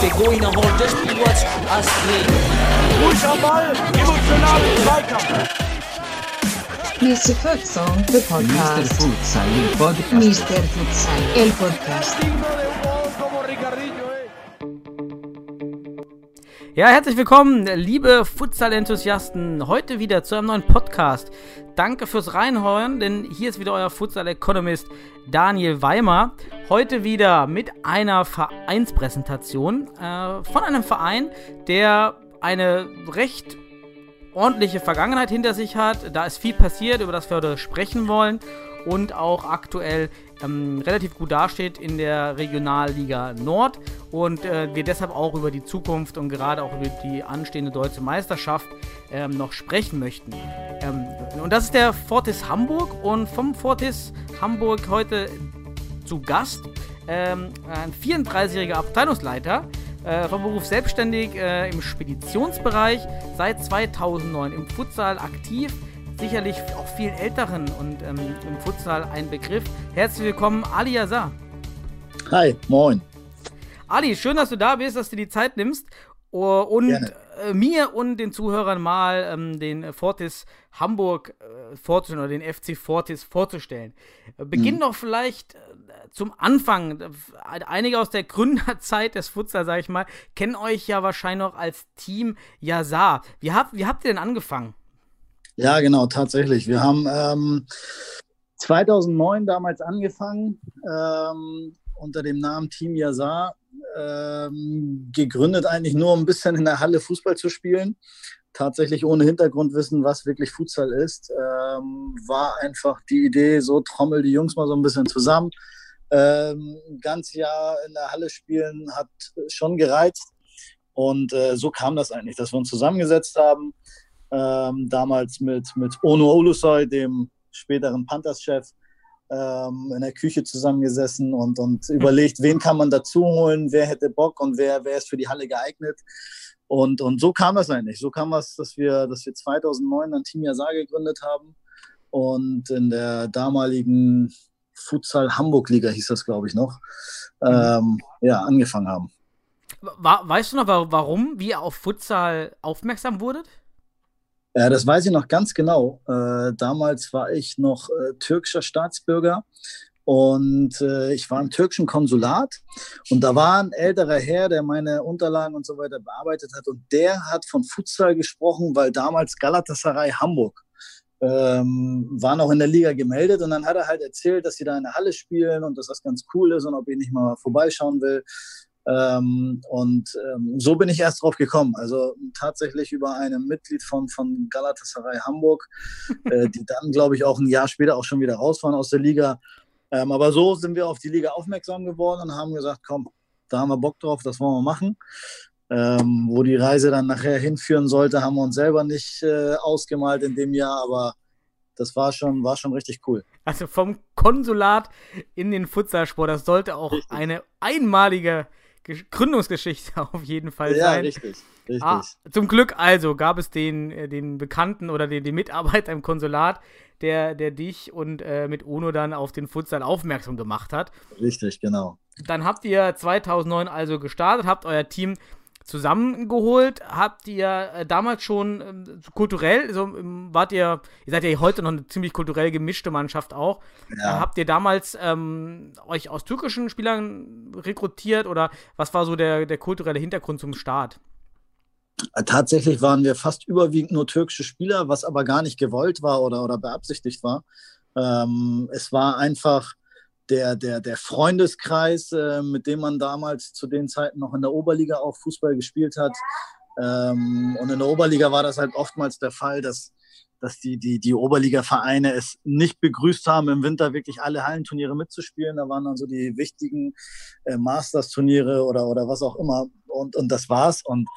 Der Goiner holt das Spiel was Astrid. Ruhig am Ball, emotional im Zweikampf. Mr. Futsal, the Mr. podcast. Futsal, il podcast. Mr. Futsal, el podcast. Ja, herzlich willkommen, liebe Futsal-Enthusiasten. Heute wieder zu einem neuen Podcast. Danke fürs Reinhören, denn hier ist wieder euer Futsal-Economist Daniel Weimer. Heute wieder mit einer Vereinspräsentation äh, von einem Verein, der eine recht ordentliche Vergangenheit hinter sich hat. Da ist viel passiert, über das wir heute sprechen wollen und auch aktuell ähm, relativ gut dasteht in der Regionalliga Nord und äh, wir deshalb auch über die Zukunft und gerade auch über die anstehende deutsche Meisterschaft ähm, noch sprechen möchten. Ähm, und das ist der Fortis Hamburg und vom Fortis Hamburg heute zu Gast ähm, ein 34-jähriger Abteilungsleiter äh, vom Beruf selbstständig äh, im Speditionsbereich, seit 2009 im Futsal aktiv, sicherlich auch vielen Älteren und ähm, im Futsal ein Begriff. Herzlich willkommen, Ali Yazar. Hi, moin. Ali, schön, dass du da bist, dass du die Zeit nimmst und Gerne. äh, mir und den Zuhörern mal ähm, den Fortis Hamburg äh, vorzustellen oder den FC Fortis vorzustellen. Äh, Beginn Mhm. doch vielleicht äh, zum Anfang. Einige aus der Gründerzeit des Futsal, sag ich mal, kennen euch ja wahrscheinlich noch als Team Yazar. Wie habt, wie habt ihr denn angefangen? Ja, genau, tatsächlich. Wir haben ähm, 2009 damals angefangen, ähm, unter dem Namen Team Yazar, ähm, gegründet eigentlich nur, um ein bisschen in der Halle Fußball zu spielen. Tatsächlich ohne Hintergrundwissen, was wirklich Futsal ist. Ähm, war einfach die Idee, so trommel die Jungs mal so ein bisschen zusammen. Ähm, ganzes Jahr in der Halle spielen hat schon gereizt. Und äh, so kam das eigentlich, dass wir uns zusammengesetzt haben. Ähm, damals mit, mit Ono Olusoy, dem späteren Panthers-Chef, ähm, in der Küche zusammengesessen und, und überlegt, wen kann man dazu holen, wer hätte Bock und wer, wer ist für die Halle geeignet. Und, und so kam das eigentlich. So kam es, dass wir, dass wir 2009 dann Team Yazar gegründet haben und in der damaligen Futsal Hamburg Liga hieß das, glaube ich, noch, ähm, ja, angefangen haben. Weißt du noch, wa- warum, wie ihr auf Futsal aufmerksam wurdet? Ja, das weiß ich noch ganz genau. Äh, damals war ich noch äh, türkischer Staatsbürger und äh, ich war im türkischen Konsulat und da war ein älterer Herr, der meine Unterlagen und so weiter bearbeitet hat und der hat von Futsal gesprochen, weil damals Galatasaray Hamburg ähm, war noch in der Liga gemeldet und dann hat er halt erzählt, dass sie da in der Halle spielen und dass das ganz cool ist und ob ich nicht mal vorbeischauen will. Ähm, und ähm, so bin ich erst drauf gekommen. Also tatsächlich über ein Mitglied von, von Galatasaray Hamburg, äh, die dann, glaube ich, auch ein Jahr später auch schon wieder raus waren aus der Liga. Ähm, aber so sind wir auf die Liga aufmerksam geworden und haben gesagt, komm, da haben wir Bock drauf, das wollen wir machen. Ähm, wo die Reise dann nachher hinführen sollte, haben wir uns selber nicht äh, ausgemalt in dem Jahr, aber das war schon, war schon richtig cool. Also vom Konsulat in den Futsalsport, das sollte auch eine einmalige Gründungsgeschichte auf jeden Fall Ja, sein. richtig, richtig. Ah, zum Glück also gab es den, äh, den Bekannten oder den, den Mitarbeiter im Konsulat, der, der dich und äh, mit Uno dann auf den Futsal aufmerksam gemacht hat. Richtig, genau. Dann habt ihr 2009 also gestartet, habt euer Team zusammengeholt, habt ihr äh, damals schon ähm, kulturell, so, ähm, wart ihr, ihr seid ja heute noch eine ziemlich kulturell gemischte Mannschaft auch, äh, Ja. habt ihr damals ähm, euch aus türkischen Spielern rekrutiert oder was war so der, der kulturelle Hintergrund zum Start? Tatsächlich waren wir fast überwiegend nur türkische Spieler, was aber gar nicht gewollt war oder, oder beabsichtigt war. Ähm, es war einfach der, der, der Freundeskreis, äh, mit dem man damals zu den Zeiten noch in der Oberliga auch Fußball gespielt hat. Ähm, und in der Oberliga war das halt oftmals der Fall, dass, dass die, die, die Oberliga-Vereine es nicht begrüßt haben, im Winter wirklich alle Hallenturniere mitzuspielen. Da waren dann so die wichtigen äh, Masters-Turniere oder, oder was auch immer. Und, und das war's. Und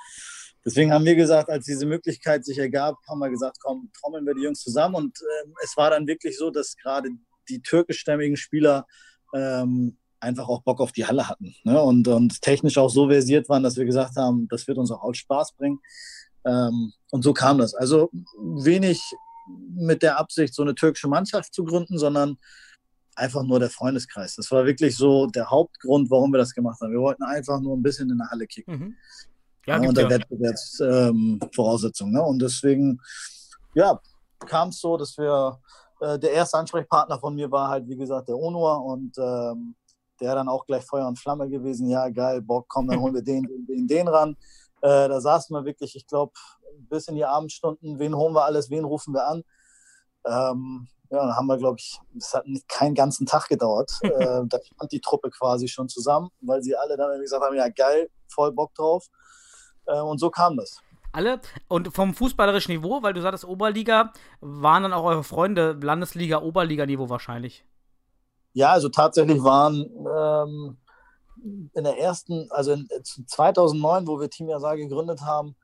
Deswegen haben wir gesagt, als diese Möglichkeit sich ergab, haben wir gesagt, komm, trommeln wir die Jungs zusammen. Und ähm, es war dann wirklich so, dass gerade die türkischstämmigen Spieler ähm, einfach auch Bock auf die Halle hatten ne? und, und technisch auch so versiert waren, dass wir gesagt haben, das wird uns auch, Spaß bringen. Ähm, und so kam das. Also wenig, mit der Absicht, so eine türkische Mannschaft zu gründen, sondern einfach nur der Freundeskreis. Das war wirklich so der Hauptgrund, warum wir das gemacht haben. Wir wollten einfach nur ein bisschen in der Halle kicken. Mhm. Ja, Ja, unter ja. Wettbewerbsvoraussetzungen. ne? Und deswegen, ja, kam es so, dass wir, äh, der erste Ansprechpartner von mir war halt, wie gesagt, der Onur und ähm, der dann auch gleich Feuer und Flamme gewesen. Ja, geil, Bock, komm, dann holen wir den, den, den, den ran. Äh, da saßen wir wirklich, ich glaube, bis in die Abendstunden. Wen holen wir alles, wen rufen wir an? Ähm, ja, dann haben wir, glaube ich, es hat nicht keinen ganzen Tag gedauert. äh, da stand die Truppe quasi schon zusammen, weil sie alle dann gesagt haben, ja geil, voll Bock drauf. Äh, und so kam das. Alle. Und vom fußballerischen Niveau, weil du sagtest Oberliga, waren dann auch eure Freunde Landesliga, Oberliga-Niveau wahrscheinlich. Ja, also tatsächlich waren ähm, in der ersten, also in 2009, wo wir Team Yasar gegründet haben,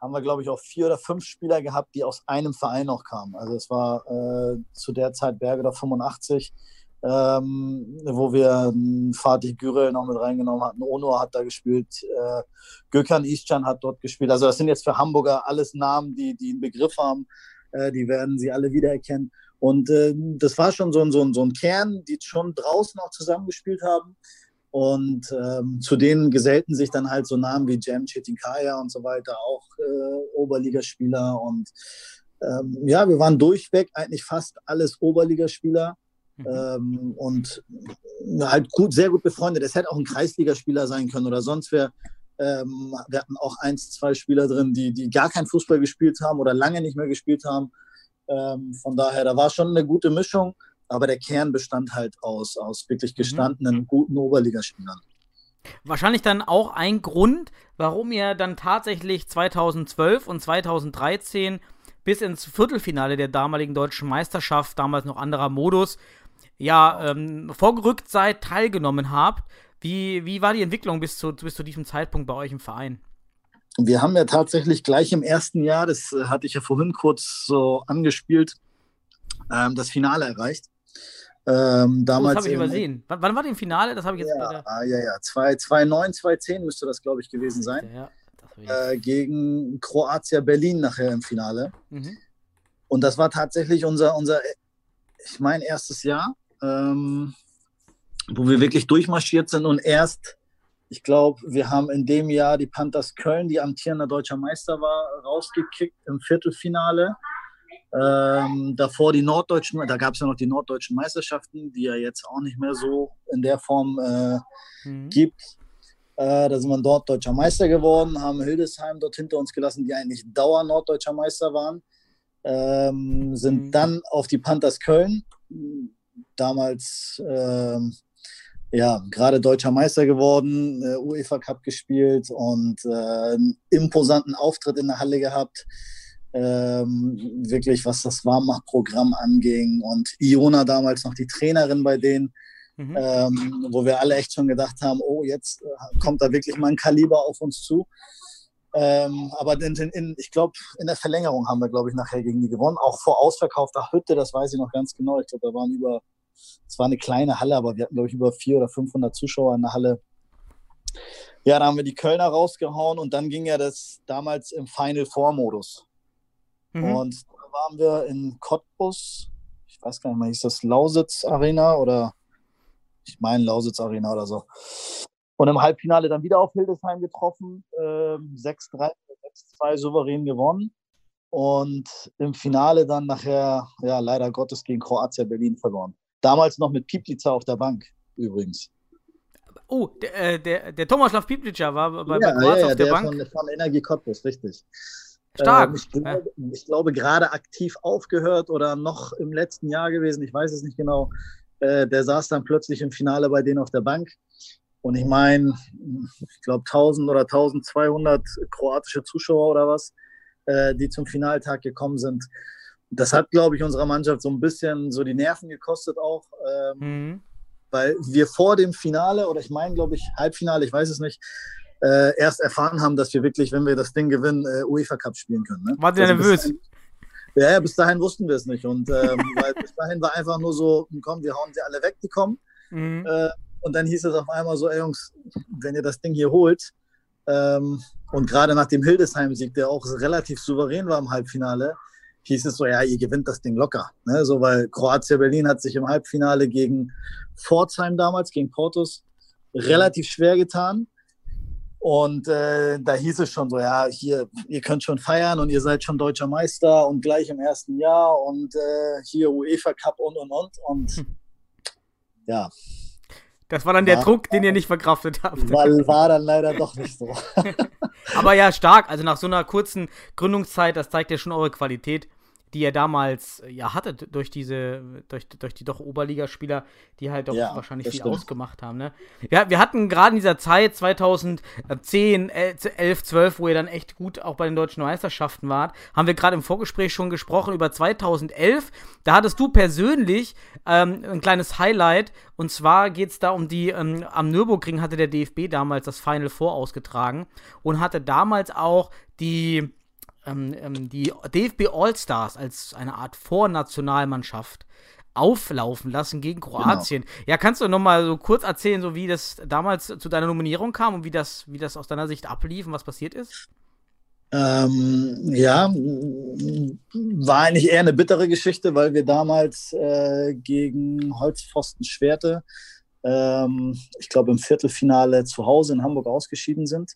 haben wir, glaube ich, auch vier oder fünf Spieler gehabt, die aus einem Verein noch kamen. Also es war äh, zu der Zeit Bergedorf 85, ähm, wo wir Fatih Gürel noch mit reingenommen hatten. Onur hat da gespielt, äh, Gökhan Iscan hat dort gespielt. Also das sind jetzt für Hamburger alles Namen, die, die einen Begriff haben. Äh, die werden sie alle wiedererkennen. Und äh, das war schon so ein, so, ein, so ein Kern, die schon draußen auch zusammengespielt haben. Und ähm, zu denen gesellten sich dann halt so Namen wie Jam Chetinkaya und so weiter, auch äh, Oberligaspieler. Und ähm, ja, wir waren durchweg eigentlich fast alles Oberligaspieler. Ähm, und halt gut, sehr gut befreundet. Es hätte auch ein Kreisligaspieler sein können oder sonst wer. Ähm, wir hatten auch eins, zwei Spieler drin, die, die gar kein Fußball gespielt haben oder lange nicht mehr gespielt haben. Ähm, von daher, da war schon eine gute Mischung, aber der Kern bestand halt aus, aus wirklich gestandenen, guten Oberligaspielern. Wahrscheinlich dann auch ein Grund, warum ihr dann tatsächlich 2012 und 2013 bis ins Viertelfinale der damaligen deutschen Meisterschaft, damals noch anderer Modus, ja, ähm, vorgerückt seid, teilgenommen habt. Wie, wie war die Entwicklung bis zu, bis zu diesem Zeitpunkt bei euch im Verein? Wir haben ja tatsächlich gleich im ersten Jahr, das äh, hatte ich ja vorhin kurz so angespielt, ähm, das Finale erreicht. Ähm, Oh, damals das habe ich übersehen. Wann, wann war das im Finale? Das habe ich jetzt Ja, ah, ja, ja. 2009, 2010 müsste das, glaube ich, gewesen sein. Ja, ich- Äh, gegen Kroatia Berlin nachher im Finale. mhm. Und das war tatsächlich unser, unser ich meine, erstes Jahr, ähm, wo wir wirklich durchmarschiert sind und erst, ich glaube, wir haben in dem Jahr die Panthers Köln, die amtierender deutscher Meister war, rausgekickt im Viertelfinale. Ähm, davor die Norddeutschen, da gab es ja noch die Norddeutschen Meisterschaften, die ja jetzt auch nicht mehr so in der Form äh, Mhm. gibt. Äh, da sind wir dort deutscher Meister geworden, haben Hildesheim dort hinter uns gelassen, die eigentlich Dauer norddeutscher Meister waren. Ähm, sind Mhm. dann auf die Panthers Köln, damals ähm, ja gerade deutscher Meister geworden, äh, UEFA Cup gespielt und äh, einen imposanten Auftritt in der Halle gehabt. Ähm, wirklich, was das Warmmachprogramm anging. Und Iona damals noch die Trainerin bei denen Mhm. ähm, wo wir alle echt schon gedacht haben, oh, jetzt äh, kommt da wirklich mal ein Kaliber auf uns zu. Ähm, aber in, in, ich glaube, in der Verlängerung haben wir, glaube ich, nachher gegen die gewonnen. Auch vor ausverkaufter Hütte, das weiß ich noch ganz genau. Ich glaube, da waren über, es war eine kleine Halle, aber wir hatten, glaube ich, über 400 oder 500 Zuschauer in der Halle. Ja, da haben wir die Kölner rausgehauen und dann ging ja das damals im Final Four Modus. Mhm. Und da waren wir in Cottbus, ich weiß gar nicht mehr, hieß das Lausitz Arena oder ich meine Lausitz Arena oder so. Und im Halbfinale dann wieder auf Hildesheim getroffen, ähm, 6-3, 6-2 souverän gewonnen. Und im Finale dann nachher, ja, leider Gottes gegen Kroatia Berlin verloren. Damals noch mit Piplica auf der Bank, übrigens. Oh, der, äh, der, der Tomaslav Piplica war bei, bei ja, Kroatien ja, ja, auf der der Bank. Von, von Energie Cottbus, richtig. Stark. Ähm, ich, glaube, ich glaube, gerade aktiv aufgehört oder noch im letzten Jahr gewesen, ich weiß es nicht genau. Äh, der saß dann plötzlich im Finale bei denen auf der Bank. Und ich meine, ich glaube 1000 oder 1200 kroatische Zuschauer oder was, äh, die zum Finaltag gekommen sind. Das hat, glaube ich, unserer Mannschaft so ein bisschen so die Nerven gekostet auch, ähm, Mhm. weil wir vor dem Finale oder ich meine, glaube ich, Halbfinale, ich weiß es nicht, äh, erst erfahren haben, dass wir wirklich, wenn wir das Ding gewinnen, äh, UEFA Cup spielen können. Ne? Ihr Also nervös? dahin- Ja, ja, bis dahin wussten wir es nicht. Und ähm, weil bis dahin war einfach nur so, komm, wir hauen sie alle weg, die kommen. Mhm. Äh, und dann hieß es auf einmal so, ey Jungs, wenn ihr das Ding hier holt, ähm, und gerade nach dem Hildesheim-Sieg, der auch relativ souverän war im Halbfinale, hieß es so, ja, ihr gewinnt das Ding locker. Ne? So, weil Kroatia Berlin hat sich im Halbfinale gegen Pforzheim damals, gegen Portus, relativ schwer getan. Und äh, da hieß es schon so, ja, hier, ihr könnt schon feiern und ihr seid schon deutscher Meister und gleich im ersten Jahr und äh, hier UEFA Cup und und und. Und hm. ja. Das war dann der war, Druck, den ihr nicht verkraftet habt. War, war dann leider doch nicht so. Aber ja, stark. Also nach so einer kurzen Gründungszeit, das zeigt ja schon eure Qualität die er damals äh, ja hatte durch diese, durch, durch die doch Oberligaspieler, die halt doch ja, wahrscheinlich viel stimmt. ausgemacht haben. Ne? Ja, wir hatten gerade in dieser Zeit 2010, 11, 12, wo ihr dann echt gut auch bei den deutschen Meisterschaften wart, haben wir gerade im Vorgespräch schon gesprochen über 2011. Da hattest du persönlich ähm, ein kleines Highlight und zwar geht es da um die, ähm, am Nürburgring hatte der DFB damals das Final Four ausgetragen und hatte damals auch die ähm, ähm, die DFB All-Stars als eine Art Vornationalmannschaft auflaufen lassen gegen Kroatien. Genau. Ja, kannst du noch mal so kurz erzählen, so wie das damals zu deiner Nominierung kam und wie das, wie das aus deiner Sicht ablief und was passiert ist? Ähm, ja, war eigentlich eher eine bittere Geschichte, weil wir damals äh, gegen Holzpfosten Schwerte, ähm, ich glaube im Viertelfinale zu Hause in Hamburg ausgeschieden sind.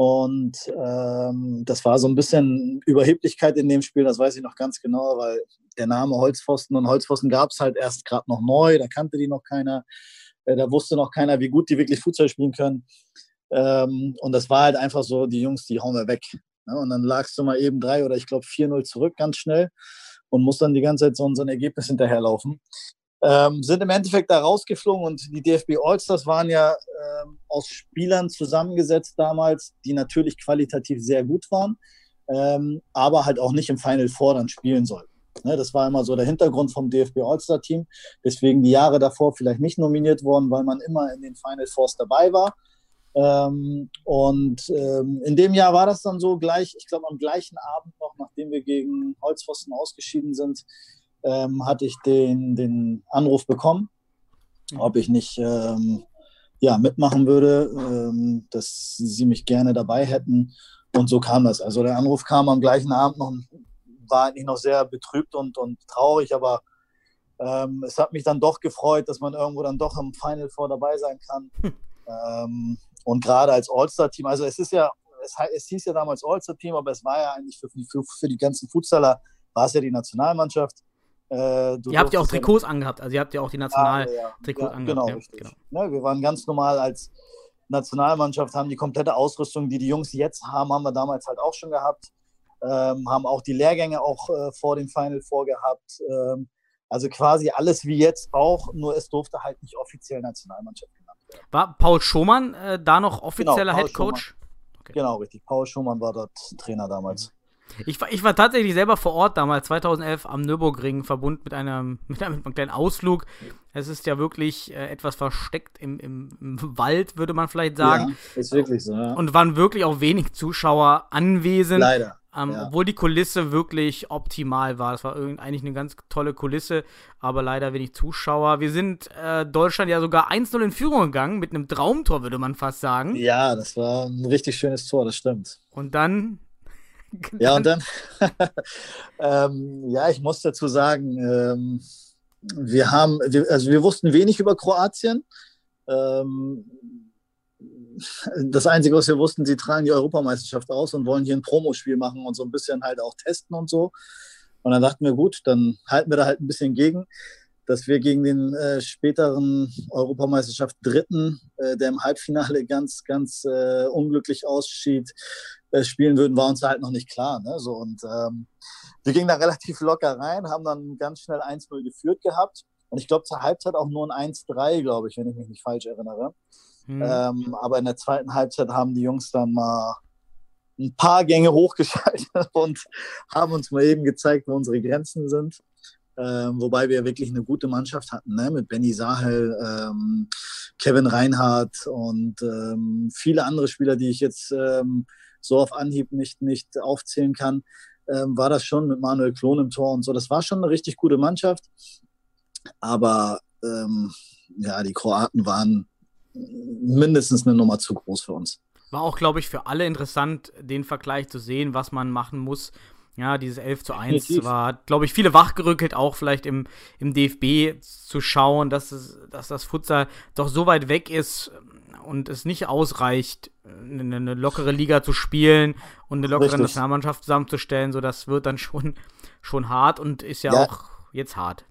Und ähm, das war so ein bisschen Überheblichkeit in dem Spiel, das weiß ich noch ganz genau, weil der Name Holzpfosten und Holzpfosten gab es halt erst gerade noch neu, da kannte die noch keiner, äh, da wusste noch keiner, wie gut die wirklich Fußball spielen können. Ähm, und das war halt einfach so, die Jungs, die hauen wir weg. Ne? Und dann lagst du mal eben drei oder ich glaube 4-0 zurück ganz schnell und musst dann die ganze Zeit so, so ein Ergebnis hinterherlaufen ähm, sind im Endeffekt da rausgeflogen und die DFB Allstars waren ja ähm, aus Spielern zusammengesetzt damals, die natürlich qualitativ sehr gut waren, ähm, aber halt auch nicht im Final Four dann spielen sollten. Ne, das war immer so der Hintergrund vom DFB All-Star Team. Deswegen die Jahre davor vielleicht nicht nominiert worden, weil man immer in den Final Fours dabei war. Ähm, und ähm, in dem Jahr war das dann so gleich, ich glaube am gleichen Abend noch, nachdem wir gegen Holzpfosten ausgeschieden sind, ähm, hatte ich den, den Anruf bekommen, mhm. ob ich nicht ähm, ja, mitmachen würde, ähm, dass sie mich gerne dabei hätten. Und so kam das. Also der Anruf kam am gleichen Abend noch, war eigentlich noch sehr betrübt und, und traurig, aber ähm, es hat mich dann doch gefreut, dass man irgendwo dann doch im Final Four dabei sein kann. Hm. Ähm, und gerade als All-Star-Team, also es ist ja, es, es hieß ja damals All-Star-Team, aber es war ja eigentlich für, für, für die ganzen Futsaler, war es ja die Nationalmannschaft. Äh, ihr habt ja auch Trikots ja angehabt, also ihr habt ja auch die Nationaltrikots ja, ja. angehabt. Genau, richtig. Genau. Ne, wir waren ganz normal als Nationalmannschaft, haben die komplette Ausrüstung, die die Jungs jetzt haben, haben wir damals halt auch schon gehabt. Ähm, haben auch die Lehrgänge auch äh, vor dem Final vorgehabt. Ähm, also quasi alles wie jetzt auch, nur es durfte halt nicht offiziell Nationalmannschaft genannt werden. War Paul Schumann äh, da noch offizieller genau, Head Coach? Okay. Genau, richtig. Paul Schumann war dort Trainer damals. Ich war, ich war tatsächlich selber vor Ort damals, 2011, am Nürburgring, verbunden mit einem, mit einem, kleinen Ausflug. Es ist ja wirklich äh, etwas versteckt im, im, im, Wald, würde man vielleicht sagen. Ja, ist wirklich so, ja. Und waren wirklich auch wenig Zuschauer anwesend. Leider. Ähm, ja. Obwohl die Kulisse wirklich optimal war. Das war eigentlich eine ganz tolle Kulisse, aber leider wenig Zuschauer. Wir sind äh, Deutschland ja sogar 1-0 in Führung gegangen, mit einem Traumtor, würde man fast sagen. Ja, das war ein richtig schönes Tor, das stimmt. Und dann ja, und dann, ähm, ja, ich muss dazu sagen, ähm, wir haben, wir, also wir wussten wenig über Kroatien. Ähm, das Einzige, was wir wussten, sie tragen die Europameisterschaft aus und wollen hier ein Promospiel machen und so ein bisschen halt auch testen und so. Und dann dachten wir, gut, dann halten wir da halt ein bisschen gegen, dass wir gegen den äh, späteren Europameisterschaft Dritten, äh, der im Halbfinale ganz, ganz äh, unglücklich ausschied, äh, spielen würden, war uns halt noch nicht klar. Ne? So, und ähm, wir gingen da relativ locker rein, haben dann ganz schnell 1-0 geführt gehabt. Und ich glaube, zur Halbzeit auch nur ein 1-3, glaube ich, wenn ich mich nicht falsch erinnere. Mhm. Ähm, aber in der zweiten Halbzeit haben die Jungs dann mal ein paar Gänge hochgeschaltet und haben uns mal eben gezeigt, wo unsere Grenzen sind. Ähm, wobei wir wirklich eine gute Mannschaft hatten, ne? mit Benny Sahel, ähm, Kevin Reinhardt und ähm, viele andere Spieler, die ich jetzt ähm, so auf Anhieb nicht, nicht aufzählen kann, ähm, war das schon mit Manuel Klon im Tor und so. Das war schon eine richtig gute Mannschaft. Aber ähm, ja, die Kroaten waren mindestens eine Nummer zu groß für uns. War auch, glaube ich, für alle interessant, den Vergleich zu sehen, was man machen muss, Ja, dieses 11 zu 1 Definitiv. war, glaube ich, viele wachgerückelt, auch vielleicht im, im DFB zu schauen, dass, es, dass das Futsal doch so weit weg ist und es nicht ausreicht, eine, eine lockere Liga zu spielen und eine lockere Richtig. Nationalmannschaft zusammenzustellen. So, das wird dann schon, schon hart und ist ja, ja. auch jetzt hart.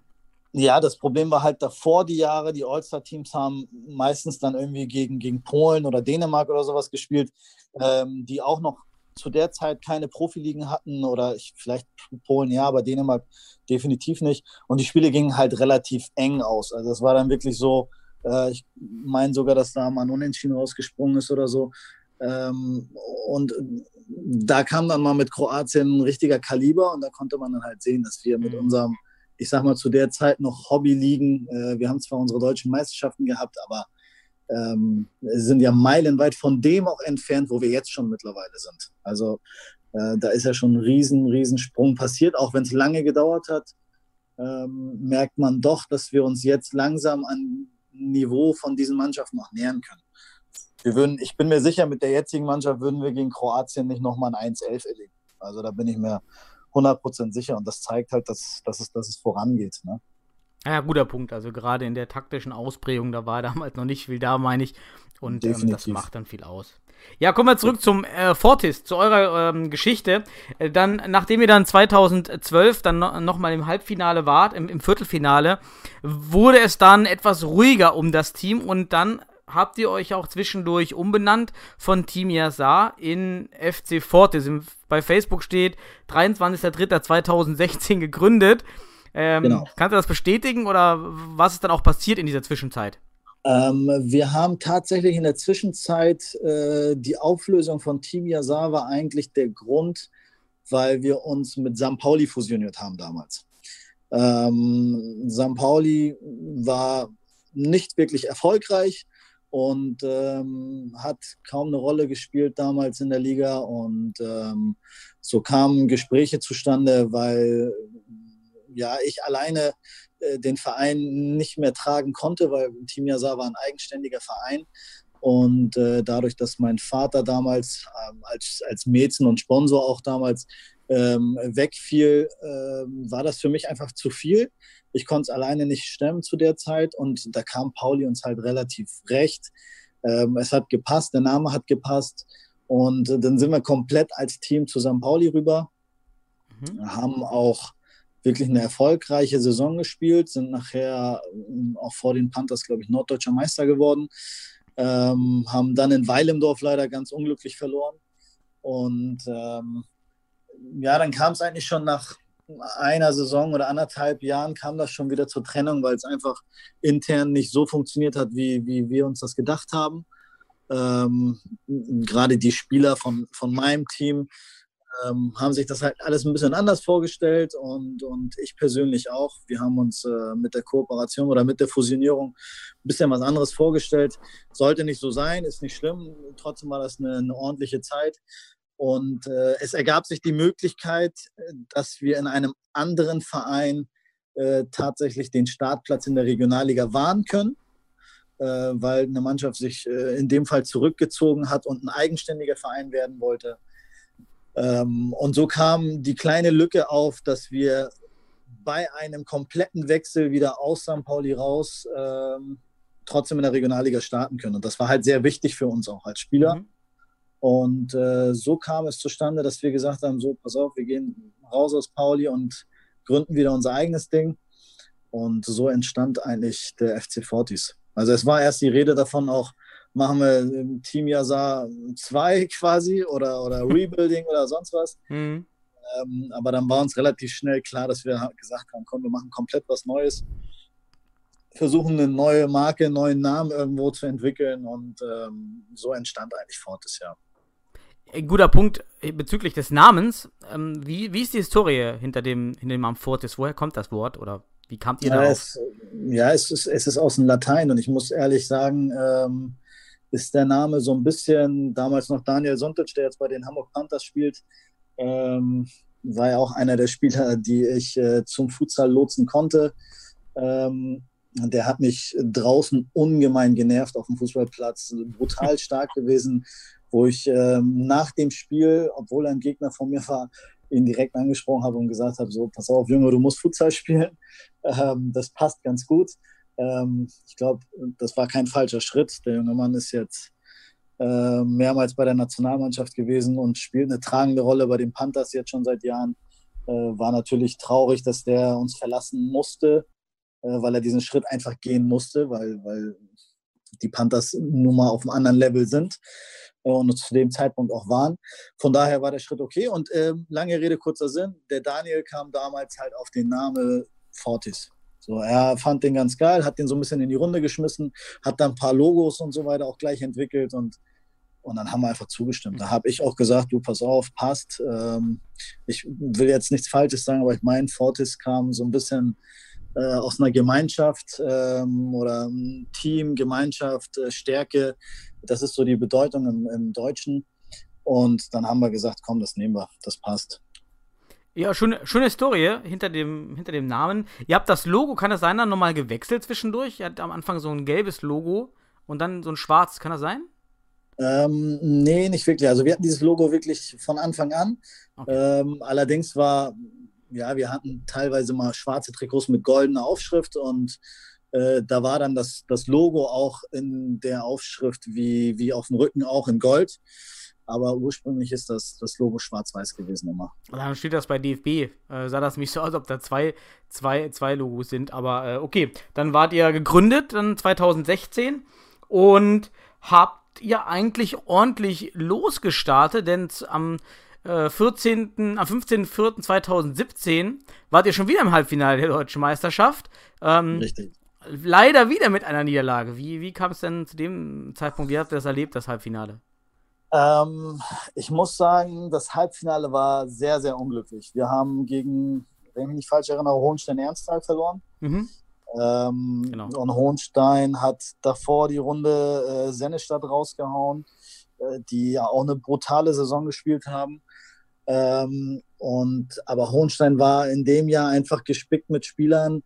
Ja, das Problem war halt davor die Jahre, die All-Star-Teams haben meistens dann irgendwie gegen, gegen Polen oder Dänemark oder sowas gespielt, ähm, die auch noch zu der Zeit keine Profiligen hatten oder ich, vielleicht Polen ja, aber Dänemark definitiv nicht. Und die Spiele gingen halt relativ eng aus. Also es war dann wirklich so, äh, ich meine sogar, dass da mal ein Unentschieden rausgesprungen ist oder so. Ähm, und da kam dann mal mit Kroatien ein richtiger Kaliber und da konnte man dann halt sehen, dass wir mit mhm. unserem, ich sag mal zu der Zeit noch Hobby-Ligen, äh, wir haben zwar unsere deutschen Meisterschaften gehabt, aber ähm, sind ja meilenweit von dem auch entfernt, wo wir jetzt schon mittlerweile sind. Also äh, da ist ja schon ein riesen, riesen Sprung passiert, auch wenn es lange gedauert hat. Ähm, merkt man doch, dass wir uns jetzt langsam an Niveau von diesen Mannschaften noch nähern können. Wir würden, ich bin mir sicher, mit der jetzigen Mannschaft würden wir gegen Kroatien nicht nochmal ein 1-11 erleben. Also da bin ich mir 100% sicher und das zeigt halt, dass, dass, es, dass es vorangeht. Ne? Ja, guter Punkt. Also gerade in der taktischen Ausprägung, da war damals noch nicht viel da, meine ich. Und ähm, das macht dann viel aus. Ja, kommen wir zurück zum äh, Fortis, zu eurer ähm, Geschichte. Äh, dann, nachdem ihr dann 2012 dann no nochmal im Halbfinale wart, im, im, Viertelfinale, wurde es dann etwas ruhiger um das Team und dann habt ihr euch auch zwischendurch umbenannt von Team Yasar in FC Fortis. Bei Facebook steht 23.03.2016 gegründet. Ähm, genau. Kannst du das bestätigen oder was ist dann auch passiert in dieser Zwischenzeit? Ähm, wir haben tatsächlich in der Zwischenzeit äh, die Auflösung von Team Yazar war eigentlich der Grund, weil wir uns mit St. Pauli fusioniert haben damals. Ähm, St. Pauli war nicht wirklich erfolgreich und ähm, hat kaum eine Rolle gespielt damals in der Liga. Und ähm, so kamen Gespräche zustande, weil ja ich alleine den Verein nicht mehr tragen konnte, weil Team Yasar war ein eigenständiger Verein. Und äh, dadurch, dass mein Vater damals ähm, als, als Mäzen und Sponsor auch damals ähm, wegfiel, ähm, war das für mich einfach zu viel. Ich konnte es alleine nicht stemmen zu der Zeit und da kam Pauli uns halt relativ recht. Ähm, es hat gepasst, der Name hat gepasst und äh, dann sind wir komplett als Team zu St. Pauli rüber, mhm. haben auch wirklich eine erfolgreiche Saison gespielt, sind nachher ähm, auch vor den Panthers, glaube ich, norddeutscher Meister geworden, ähm, haben dann in Weilemdorf leider ganz unglücklich verloren. Und ähm, ja, dann kam es eigentlich schon nach einer Saison oder anderthalb Jahren kam das schon wieder zur Trennung, weil es einfach intern nicht so funktioniert hat, wie, wie wir uns das gedacht haben. Ähm, gerade die Spieler von, von meinem Team ähm, haben sich das halt alles ein bisschen anders vorgestellt und, und ich persönlich auch. Wir haben uns äh, mit der Kooperation oder mit der Fusionierung ein bisschen was anderes vorgestellt. Sollte nicht so sein, ist nicht schlimm. Trotzdem war das eine, eine ordentliche Zeit. Und äh, es ergab sich die Möglichkeit, dass wir in einem anderen Verein äh, tatsächlich den Startplatz in der Regionalliga wahren können, äh, weil eine Mannschaft sich äh, in dem Fall zurückgezogen hat und ein eigenständiger Verein werden wollte. Ähm, und so kam die kleine Lücke auf, dass wir bei einem kompletten Wechsel wieder aus St. Pauli raus ähm, trotzdem in der Regionalliga starten können. Und das war halt sehr wichtig für uns auch als Spieler. Mhm. Und äh, so kam es zustande, dass wir gesagt haben, so, pass auf, wir gehen raus aus Pauli und gründen wieder unser eigenes Ding. Und so entstand eigentlich der FC Fortis. Also es war erst die Rede davon auch, machen wir im Team Yasar 2 quasi oder, oder Rebuilding oder sonst was. Mhm. Ähm, aber dann war uns relativ schnell klar, dass wir gesagt haben, komm, wir machen komplett was Neues. Versuchen eine neue Marke, einen neuen Namen irgendwo zu entwickeln und ähm, so entstand eigentlich Fortis, ja. Guter Punkt bezüglich des Namens. Ähm, wie, wie ist die Historie hinter dem, hinter dem Namen Fortis? Woher kommt das Wort oder wie kamt ihr ja, darauf? Es, ja, es ist, es ist aus dem Latein und ich muss ehrlich sagen, ähm, ist der Name so ein bisschen, damals noch Daniel Sontic, der jetzt bei den Hamburg Panthers spielt, ähm, war ja auch einer der Spieler, die ich äh, zum Futsal lotsen konnte. Ähm, der hat mich draußen ungemein genervt auf dem Fußballplatz, brutal stark gewesen, wo ich ähm, nach dem Spiel, obwohl er ein Gegner von mir war, ihn direkt angesprochen habe und gesagt habe, so, pass auf, Junge, du musst Futsal spielen. Ähm, das passt ganz gut. Ähm, ich glaube, das war kein falscher Schritt. Der junge Mann ist jetzt äh, mehrmals bei der Nationalmannschaft gewesen und spielt eine tragende Rolle bei den Panthers jetzt schon seit Jahren. Äh, war natürlich traurig, dass der uns verlassen musste, äh, weil er diesen Schritt einfach gehen musste, weil, weil die Panthers nun mal auf einem anderen Level sind äh, und zu dem Zeitpunkt auch waren. Von daher war der Schritt okay. Und äh, lange Rede, kurzer Sinn, der Daniel kam damals halt auf den Namen Fortis. So, er fand den ganz geil, hat den so ein bisschen in die Runde geschmissen, hat dann ein paar Logos und so weiter auch gleich entwickelt und, und dann haben wir einfach zugestimmt. Da habe ich auch gesagt, du pass auf, passt. Ähm, ich will jetzt nichts Falsches sagen, aber ich meine, Fortis kam so ein bisschen äh, aus einer Gemeinschaft ähm, oder Team, Gemeinschaft, äh, Stärke. Das ist so die Bedeutung im, im Deutschen. Und dann haben wir gesagt, komm, das nehmen wir, das passt. Ja, schöne, schöne Story hinter dem, hinter dem Namen. Ihr habt das Logo, kann das sein, dann nochmal gewechselt zwischendurch? Ihr hattet am Anfang so ein gelbes Logo und dann so ein schwarzes, kann das sein? Ähm, nee, nicht wirklich. Also wir hatten dieses Logo wirklich von Anfang an. Okay. Ähm, allerdings war, ja, wir hatten teilweise mal schwarze Trikots mit goldener Aufschrift und äh, da war dann das, das Logo auch in der Aufschrift wie, wie auf dem Rücken auch in Gold aber ursprünglich ist das, das Logo schwarz-weiß gewesen immer. Dann steht das bei DFB. Äh, sah das nicht so aus, ob da zwei, zwei, zwei Logos sind, aber äh, okay. Dann wart ihr gegründet, dann 2016 und habt ihr eigentlich ordentlich losgestartet, denn am äh, 14., am 15.04.2017 wart ihr schon wieder im Halbfinale der Deutschen Meisterschaft. Ähm, Richtig. Leider wieder mit einer Niederlage. Wie, wie kam es denn zu dem Zeitpunkt? Wie habt ihr das erlebt, das Halbfinale? Ähm, ich muss sagen, das Halbfinale war sehr, sehr unglücklich. Wir haben gegen, wenn ich mich nicht falsch erinnere, Hohenstein-Ernsthal verloren. Mhm. Ähm, genau. Und Hohenstein hat davor die Runde äh, Sennestadt rausgehauen, äh, die ja auch eine brutale Saison gespielt haben. Ähm, und, aber Hohenstein war in dem Jahr einfach gespickt mit Spielern,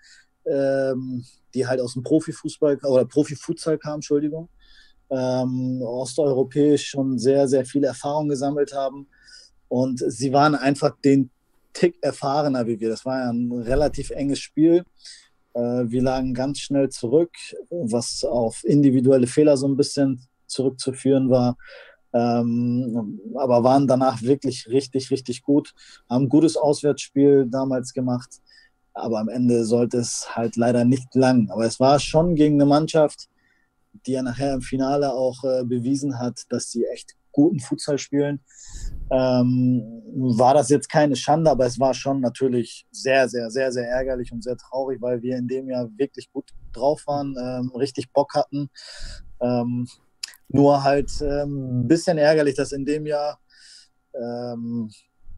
ähm, die halt aus dem Profifußball oder Profifutsal kamen, Entschuldigung ähm, osteuropäisch schon sehr, sehr viel Erfahrung gesammelt haben. Und sie waren einfach den Tick erfahrener wie wir. Das war ja ein relativ enges Spiel. Äh, wir lagen ganz schnell zurück, was auf individuelle Fehler so ein bisschen zurückzuführen war. Ähm, aber waren danach wirklich richtig, richtig gut. Haben ein gutes Auswärtsspiel damals gemacht. Aber am Ende sollte es halt leider nicht lang. Aber es war schon gegen eine Mannschaft, die ja nachher im Finale auch äh, bewiesen hat, dass sie echt guten Futsal spielen. Ähm, war das jetzt keine Schande, aber es war schon natürlich sehr, sehr, sehr, sehr ärgerlich und sehr traurig, weil wir in dem Jahr wirklich gut drauf waren, ähm, richtig Bock hatten. Ähm, nur halt ähm, ein bisschen ärgerlich, dass in dem Jahr ähm,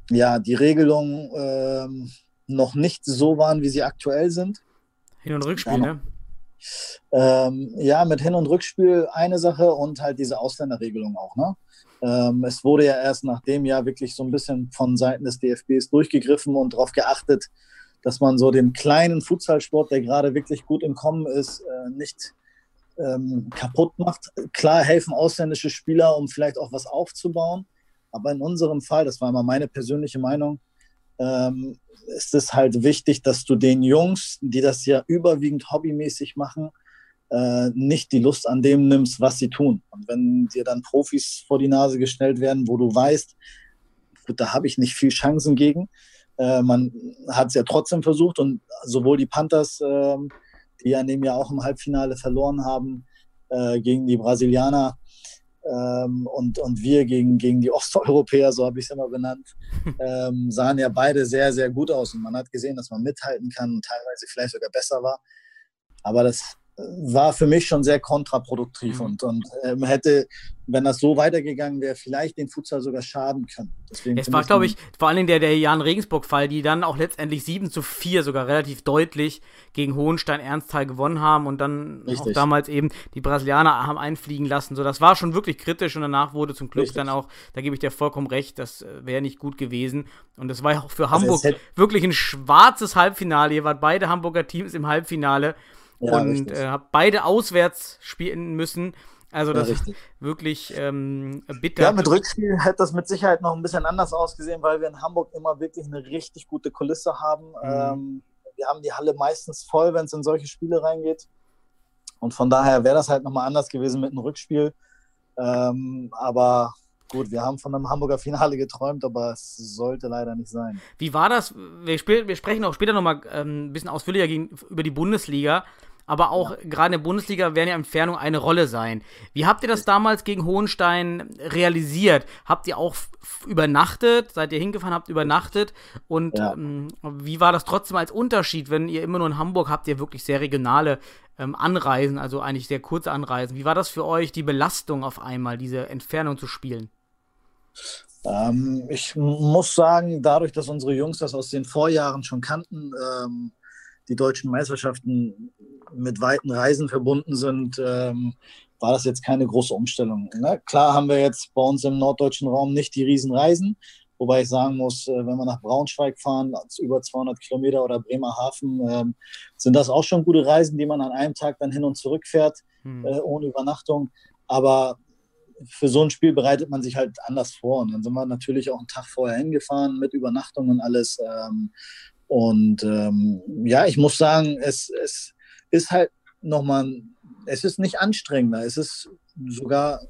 ja, die Regelungen ähm, noch nicht so waren, wie sie aktuell sind. Hin- und Rückspiel, ja, ne? Ähm, ja, mit Hin- und Rückspiel eine Sache und halt diese Ausländerregelung auch. Ne? Ähm, es wurde ja erst nach dem Jahr wirklich so ein bisschen von Seiten des DFBs durchgegriffen und darauf geachtet, dass man so den kleinen Futsalsport, der gerade wirklich gut im Kommen ist, äh, nicht ähm, kaputt macht. Klar helfen ausländische Spieler, um vielleicht auch was aufzubauen. Aber in unserem Fall, das war immer meine persönliche Meinung, ähm, ist es halt wichtig, dass du den Jungs, die das ja überwiegend hobbymäßig machen, äh, nicht die Lust an dem nimmst, was sie tun. Und wenn dir dann Profis vor die Nase gestellt werden, wo du weißt, gut, da habe ich nicht viel Chancen gegen. Äh, man hat es ja trotzdem versucht und sowohl die Panthers, äh, die ja in dem Jahr auch im Halbfinale verloren haben, äh, gegen die Brasilianer, ähm, und, und wir gegen, gegen die Osteuropäer, so habe ich es immer benannt, ähm, sahen ja beide sehr, sehr gut aus. Und man hat gesehen, dass man mithalten kann und teilweise vielleicht sogar besser war. Aber das war für mich schon sehr kontraproduktiv mhm. und, und ähm, hätte, wenn das so weitergegangen wäre, vielleicht den Futsal sogar schaden können. Deswegen es war, glaube ich, vor allem der, der Jan Regensburg-Fall, die dann auch letztendlich 7 zu 4 sogar relativ deutlich gegen Hohenstein-Ernsthal gewonnen haben und dann Richtig. auch damals eben die Brasilianer haben einfliegen lassen. So, das war schon wirklich kritisch und danach wurde zum Glück Richtig. dann auch, da gebe ich dir vollkommen recht, das äh, wäre nicht gut gewesen. Und das war ja auch für also Hamburg wirklich ein schwarzes Halbfinale. Ihr wart beide Hamburger Teams im Halbfinale ja, und äh, habe beide auswärts spielen müssen. Also Ja, das ist richtig. wirklich ähm, bitter. Ja, mit Rückspiel hätte das mit Sicherheit noch ein bisschen anders ausgesehen, weil wir in Hamburg immer wirklich eine richtig gute Kulisse haben. Ähm, wir haben die Halle meistens voll, wenn es in solche Spiele reingeht. Und von daher wäre das halt nochmal anders gewesen mit einem Rückspiel. Ähm, aber gut, wir haben von einem Hamburger Finale geträumt, aber es sollte leider nicht sein. Wie war das? Wir, spiel, wir sprechen auch später nochmal ähm, ein bisschen ausführlicher gegen, über die Bundesliga. Aber auch gerade in der Bundesliga werden ja Entfernung eine Rolle sein. Wie habt ihr das damals gegen Hohenstein realisiert? Habt ihr auch übernachtet? Seid ihr hingefahren, habt übernachtet? Und Ja. ähm, wie war das trotzdem als Unterschied, wenn ihr immer nur in Hamburg habt, ihr wirklich sehr regionale ähm, Anreisen, also eigentlich sehr kurze Anreisen? Wie war das für euch, die Belastung auf einmal, diese Entfernung zu spielen? Ähm, ich muss sagen, dadurch, dass unsere Jungs das aus den Vorjahren schon kannten, ähm, die deutschen Meisterschaften mit weiten Reisen verbunden sind, ähm, war das jetzt keine große Umstellung. Ne? Klar haben wir jetzt bei uns im norddeutschen Raum nicht die Riesenreisen, wobei ich sagen muss, äh, wenn wir nach Braunschweig fahren, über 200 Kilometer oder Bremerhaven, ähm, sind das auch schon gute Reisen, die man an einem Tag dann hin und zurück fährt Hm. äh, ohne Übernachtung. Aber für so ein Spiel bereitet man sich halt anders vor. Und dann sind wir natürlich auch einen Tag vorher hingefahren mit Übernachtung und alles. Ähm, und ähm, ja, ich muss sagen, es, es ist halt nochmal, es ist nicht anstrengender, es ist sogar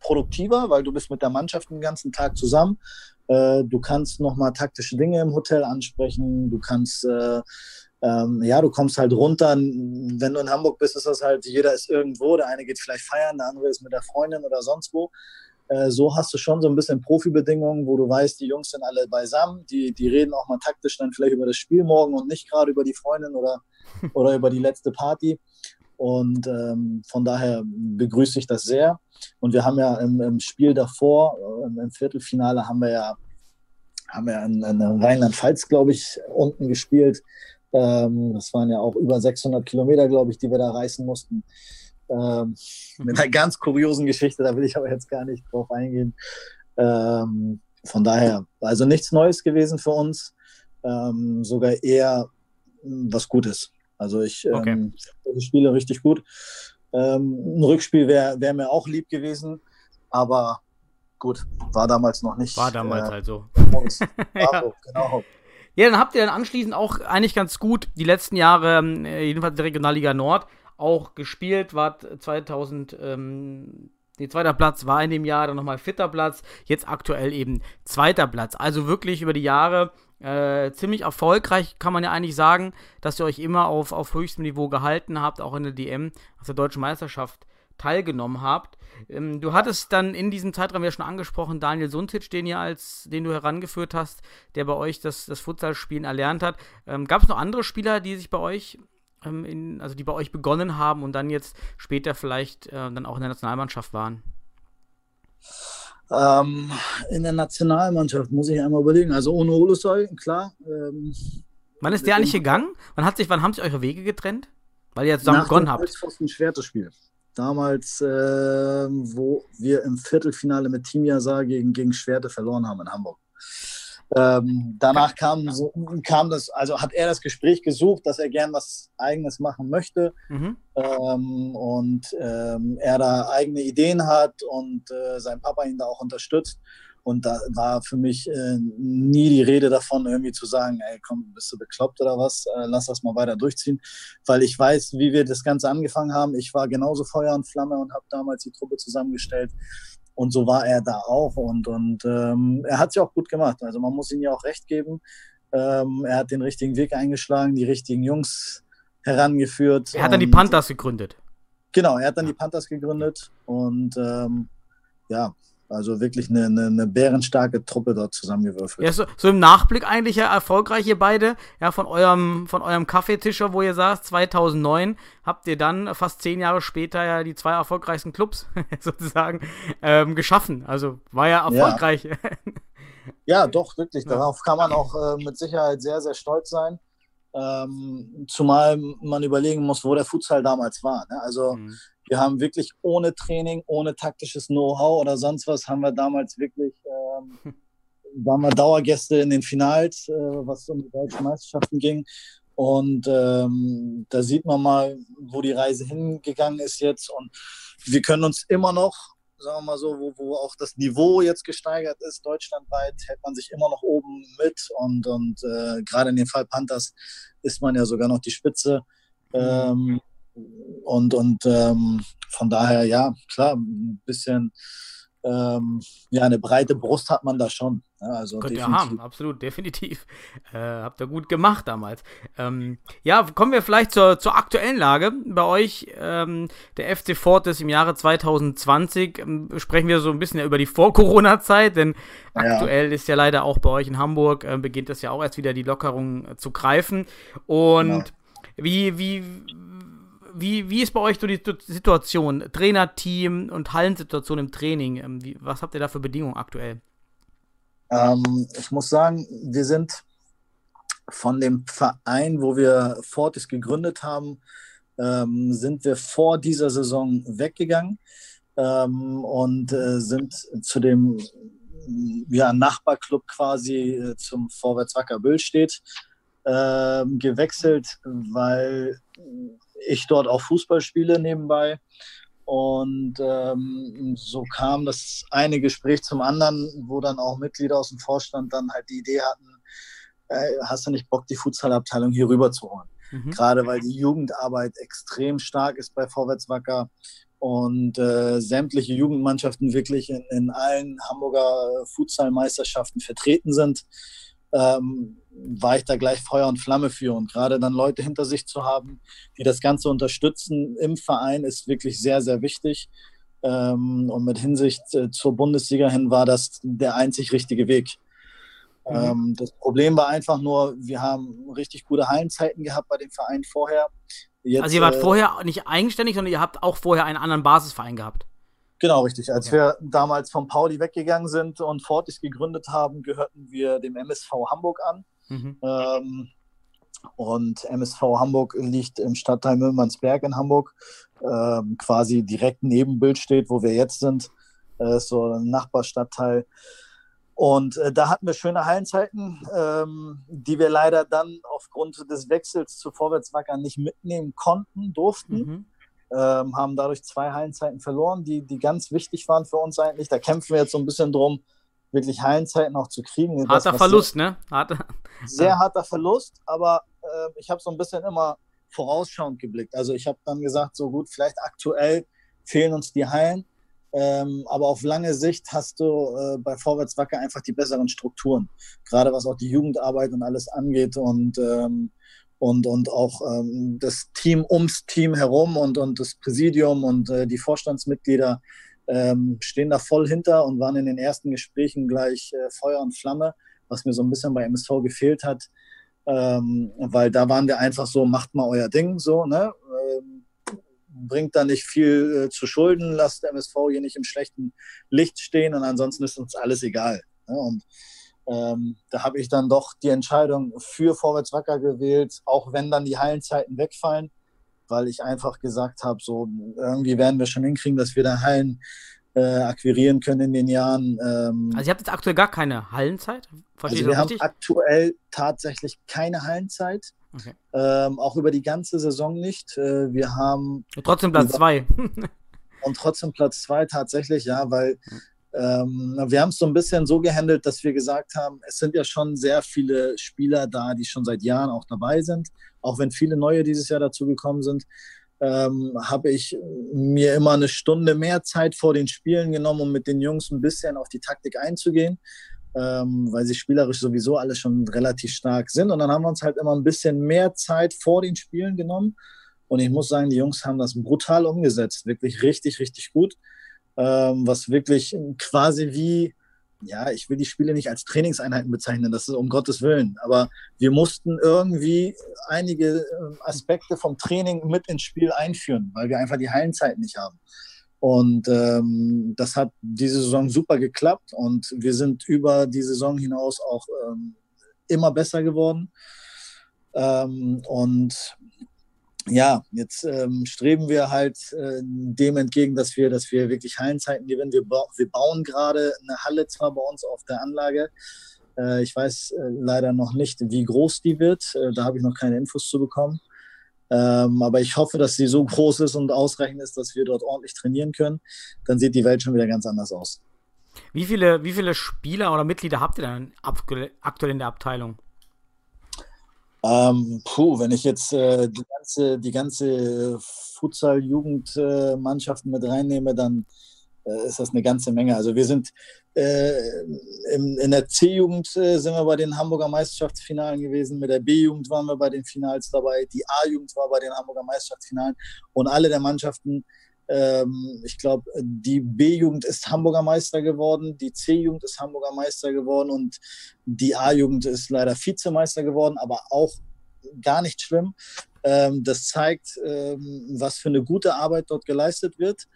produktiver, weil du bist mit der Mannschaft den ganzen Tag zusammen. Äh, du kannst nochmal taktische Dinge im Hotel ansprechen, du kannst äh, ähm, ja, du kommst halt runter. Wenn du in Hamburg bist, ist das halt, jeder ist irgendwo. Der eine geht vielleicht feiern, der andere ist mit der Freundin oder sonst wo. Äh, so hast du schon so ein bisschen Profibedingungen, wo du weißt, die Jungs sind alle beisammen. Die, die reden auch mal taktisch dann vielleicht über das Spiel morgen und nicht gerade über die Freundin oder, oder über die letzte Party. Und ähm, von daher begrüße ich das sehr. Und wir haben ja im, im Spiel davor, äh, im Viertelfinale, haben wir ja, haben wir in, in Rheinland-Pfalz, glaube ich, unten gespielt. Ähm, das waren ja auch über 600 Kilometer, glaube ich, die wir da reißen mussten. Ähm, mit einer ganz kuriosen Geschichte, da will ich aber jetzt gar nicht drauf eingehen. Ähm, von daher, also nichts Neues gewesen für uns, ähm, sogar eher mh, was Gutes. Also ich Okay. ähm, die Spiele richtig gut. Ähm, ein Rückspiel wäre wär mir auch lieb gewesen, aber gut, war damals noch nicht. War damals äh, halt so. uns. Ja. Genau. Ja, dann habt ihr dann anschließend auch eigentlich ganz gut die letzten Jahre, ähm, äh, jedenfalls der Regionalliga Nord, auch gespielt. Wart 2000, ähm, nee, zweiter Platz war in dem Jahr, dann nochmal vierter Platz, jetzt aktuell eben zweiter Platz. Also wirklich über die Jahre äh, ziemlich erfolgreich, kann man ja eigentlich sagen, dass ihr euch immer auf, auf höchstem Niveau gehalten habt, auch in der DM, auf der deutschen Meisterschaft teilgenommen habt. Ähm, du hattest dann in diesem Zeitraum ja schon angesprochen, Daniel Suntic, den ihr als, den du herangeführt hast, der bei euch das, das Futsalspielen erlernt hat. Ähm, Gab es noch andere Spieler, die sich bei euch, ähm, in, also die bei euch begonnen haben und dann jetzt später vielleicht äh, dann auch in der Nationalmannschaft waren? Ähm, in der Nationalmannschaft muss ich einmal überlegen. Also ohne Olosoy, klar. Ähm, Wann ist der eigentlich gegangen? Wann, hat sich, wann haben sich eure Wege getrennt? Weil ihr jetzt zusammen begonnen habt. Holzpfosten Schwertespiel. Damals, ähm, wo wir im Viertelfinale mit Team Yazar gegen, gegen Schwerte verloren haben in Hamburg. Ähm, danach kam, so, kam das, also hat er das Gespräch gesucht, dass er gern was Eigenes machen möchte. Mhm. ähm, und ähm, er da eigene Ideen hat und äh, sein Papa ihn da auch unterstützt. Und da war für mich äh, nie die Rede davon, irgendwie zu sagen, ey, komm, bist du bekloppt oder was? Äh, lass das mal weiter durchziehen. Weil ich weiß, wie wir das Ganze angefangen haben. Ich war genauso Feuer und Flamme und habe damals die Truppe zusammengestellt. Und so war er da auch. Und, und ähm, er hat es ja auch gut gemacht. Also man muss ihm ja auch recht geben. Ähm, er hat den richtigen Weg eingeschlagen, die richtigen Jungs herangeführt. Er hat dann die Panthers gegründet. Genau, er hat dann die Panthers gegründet und ähm, ja, also wirklich eine, eine, eine bärenstarke Truppe dort zusammengewürfelt. Ja, so, so im Nachblick eigentlich ja erfolgreich ihr beide. Ja, von eurem, von eurem Kaffeetischer, wo ihr saßt, 2009, habt ihr dann fast zehn Jahre später ja die zwei erfolgreichsten Clubs sozusagen ähm, geschaffen. Also war ja erfolgreich. Ja, doch, wirklich. Ja. Darauf kann man auch äh, mit Sicherheit sehr, sehr stolz sein. Ähm, zumal man überlegen muss, wo der Futsal damals war. Ne? Also Mhm. Wir haben wirklich ohne Training, ohne taktisches Know-how oder sonst was, haben wir damals wirklich, ähm, waren wir Dauergäste in den Finals, äh, was um die deutschen Meisterschaften ging. Und ähm, da sieht man mal, wo die Reise hingegangen ist jetzt. Und wir können uns immer noch, sagen wir mal so, wo, wo auch das Niveau jetzt gesteigert ist, deutschlandweit, hält man sich immer noch oben mit. Und, und äh, gerade in dem Fall Panthers ist man ja sogar noch die Spitze. Ähm, und und ähm, von daher, ja, klar, ein bisschen ähm, ja, eine breite Brust hat man da schon. Ja, also Könnt ihr haben, absolut, definitiv. Äh, habt ihr gut gemacht damals. Ähm, ja, kommen wir vielleicht zur, zur aktuellen Lage. Bei euch, ähm, der FC Fortis im Jahre 2020, ähm, sprechen wir so ein bisschen über die Vor-Corona-Zeit, denn ja. aktuell ist ja leider auch bei euch in Hamburg, äh, beginnt das ja auch erst wieder die Lockerung äh, zu greifen. Und genau. wie, wie, wie, wie ist bei euch so die Situation, Trainerteam und Hallensituation im Training? Ähm, wie, was habt ihr da für Bedingungen aktuell? Ähm, ich muss sagen, wir sind von dem Verein, wo wir Fortis gegründet haben, ähm, sind wir vor dieser Saison weggegangen ähm, und äh, sind zu dem ja, Nachbarclub quasi äh, zum Vorwärts Wacker Böllstedt äh, gewechselt, weil ich dort auch Fußball spiele nebenbei. Und ähm, so kam das eine Gespräch zum anderen, wo dann auch Mitglieder aus dem Vorstand dann halt die Idee hatten, äh, hast du nicht Bock, die Futsalabteilung hier rüber zu holen? Mhm. Gerade weil die Jugendarbeit extrem stark ist bei Vorwärts Wacker und äh, sämtliche Jugendmannschaften wirklich in, in allen Hamburger Futsalmeisterschaften vertreten sind ähm, war ich da gleich Feuer und Flamme für. Und gerade dann Leute hinter sich zu haben, die das Ganze unterstützen im Verein, ist wirklich sehr, sehr wichtig. Ähm, und mit Hinsicht äh, zur Bundesliga hin war das der einzig richtige Weg. Mhm. Ähm, das Problem war einfach nur, wir haben richtig gute Hallenzeiten gehabt bei dem Verein vorher. Jetzt, also ihr wart äh, vorher nicht eigenständig, sondern ihr habt auch vorher einen anderen Basisverein gehabt. Genau, richtig. Als ja. wir damals von Pauli weggegangen sind und Fortis gegründet haben, gehörten wir dem MSV Hamburg an. Mhm. Ähm, und MSV Hamburg liegt im Stadtteil Müllmannsberg in Hamburg, ähm, quasi direkt neben Bild steht, wo wir jetzt sind. Äh, so ein Nachbarstadtteil. Und äh, da hatten wir schöne Hallenzeiten, ähm, die wir leider dann aufgrund des Wechsels zu Vorwärtswacker nicht mitnehmen konnten, durften. Mhm ähm, haben dadurch zwei Hallenzeiten verloren, die, die ganz wichtig waren für uns eigentlich. Da kämpfen wir jetzt so ein bisschen drum, wirklich Hallenzeiten auch zu kriegen. Harter das, Verlust, ne? Harter. Sehr harter Verlust, aber äh, ich habe so ein bisschen immer vorausschauend geblickt. Also ich habe dann gesagt, so gut, vielleicht aktuell fehlen uns die Hallen, ähm, aber auf lange Sicht hast du äh, bei Vorwärts Wacker einfach die besseren Strukturen, gerade was auch die Jugendarbeit und alles angeht und ähm, und, und auch ähm, das Team ums Team herum und, und das Präsidium und äh, die Vorstandsmitglieder ähm, stehen da voll hinter und waren in den ersten Gesprächen gleich äh, Feuer und Flamme, was mir so ein bisschen bei MSV gefehlt hat, ähm, weil da waren wir einfach so, macht mal euer Ding, so, ne? Ähm, bringt da nicht viel äh, zu Schulden, lasst MSV hier nicht im schlechten Licht stehen und ansonsten ist uns alles egal. Ne? Und ähm, da habe ich dann doch die Entscheidung für Vorwärts Wacker gewählt, auch wenn dann die Hallenzeiten wegfallen, weil ich einfach gesagt habe, so irgendwie werden wir schon hinkriegen, dass wir da Hallen äh, akquirieren können in den Jahren. Ähm, also ihr habt jetzt aktuell gar keine Hallenzeit? Verstehe also wir haben aktuell tatsächlich keine Hallenzeit. Okay. Ähm, auch über die ganze Saison nicht. Äh, wir haben. Und trotzdem Platz zwei. und trotzdem Platz zwei tatsächlich, ja, weil ähm, wir haben es so ein bisschen so gehandelt, dass wir gesagt haben, es sind ja schon sehr viele Spieler da, die schon seit Jahren auch dabei sind. Auch wenn viele neue dieses Jahr dazugekommen sind, ähm, habe ich mir immer eine Stunde mehr Zeit vor den Spielen genommen, um mit den Jungs ein bisschen auf die Taktik einzugehen, ähm, weil sie spielerisch sowieso alle schon relativ stark sind. Und dann haben wir uns halt immer ein bisschen mehr Zeit vor den Spielen genommen. Und ich muss sagen, die Jungs haben das brutal umgesetzt, wirklich richtig, richtig gut ähm, was wirklich quasi wie, ja, ich will die Spiele nicht als Trainingseinheiten bezeichnen, das ist um Gottes Willen, aber wir mussten irgendwie einige ähm, Aspekte vom Training mit ins Spiel einführen, weil wir einfach die Hallenzeit nicht haben. Und ähm, das hat diese Saison super geklappt und wir sind über die Saison hinaus auch ähm, immer besser geworden. Ähm, und ja, jetzt ähm, streben wir halt äh, dem entgegen, dass wir, dass wir wirklich Hallenzeiten gewinnen. Wir, ba wir bauen gerade eine Halle zwar bei uns auf der Anlage, Äh, ich weiß äh, leider noch nicht, wie groß die wird. Äh, da habe ich noch keine Infos zu bekommen. Ähm, aber ich hoffe, dass sie so groß ist und ausreichend ist, dass wir dort ordentlich trainieren können. Dann sieht die Welt schon wieder ganz anders aus. Wie viele, wie viele Spieler oder Mitglieder habt ihr dann aktuell in der Abteilung? Ähm, puh, wenn ich jetzt äh, die ganze, die ganze Futsal-Jugendmannschaften mit reinnehme, dann äh, ist das eine ganze Menge. Also wir sind äh, in, in der C-Jugend äh, sind wir bei den Hamburger Meisterschaftsfinalen gewesen, mit der B-Jugend waren wir bei den Finals dabei, die A-Jugend war bei den Hamburger Meisterschaftsfinalen. Und alle der Mannschaften ich glaube, die B-Jugend ist Hamburger Meister geworden, die C-Jugend ist Hamburger Meister geworden und die A-Jugend ist leider Vizemeister geworden, aber auch gar nicht schlimm. Ähm, das zeigt, ähm, was für eine gute Arbeit dort geleistet wird.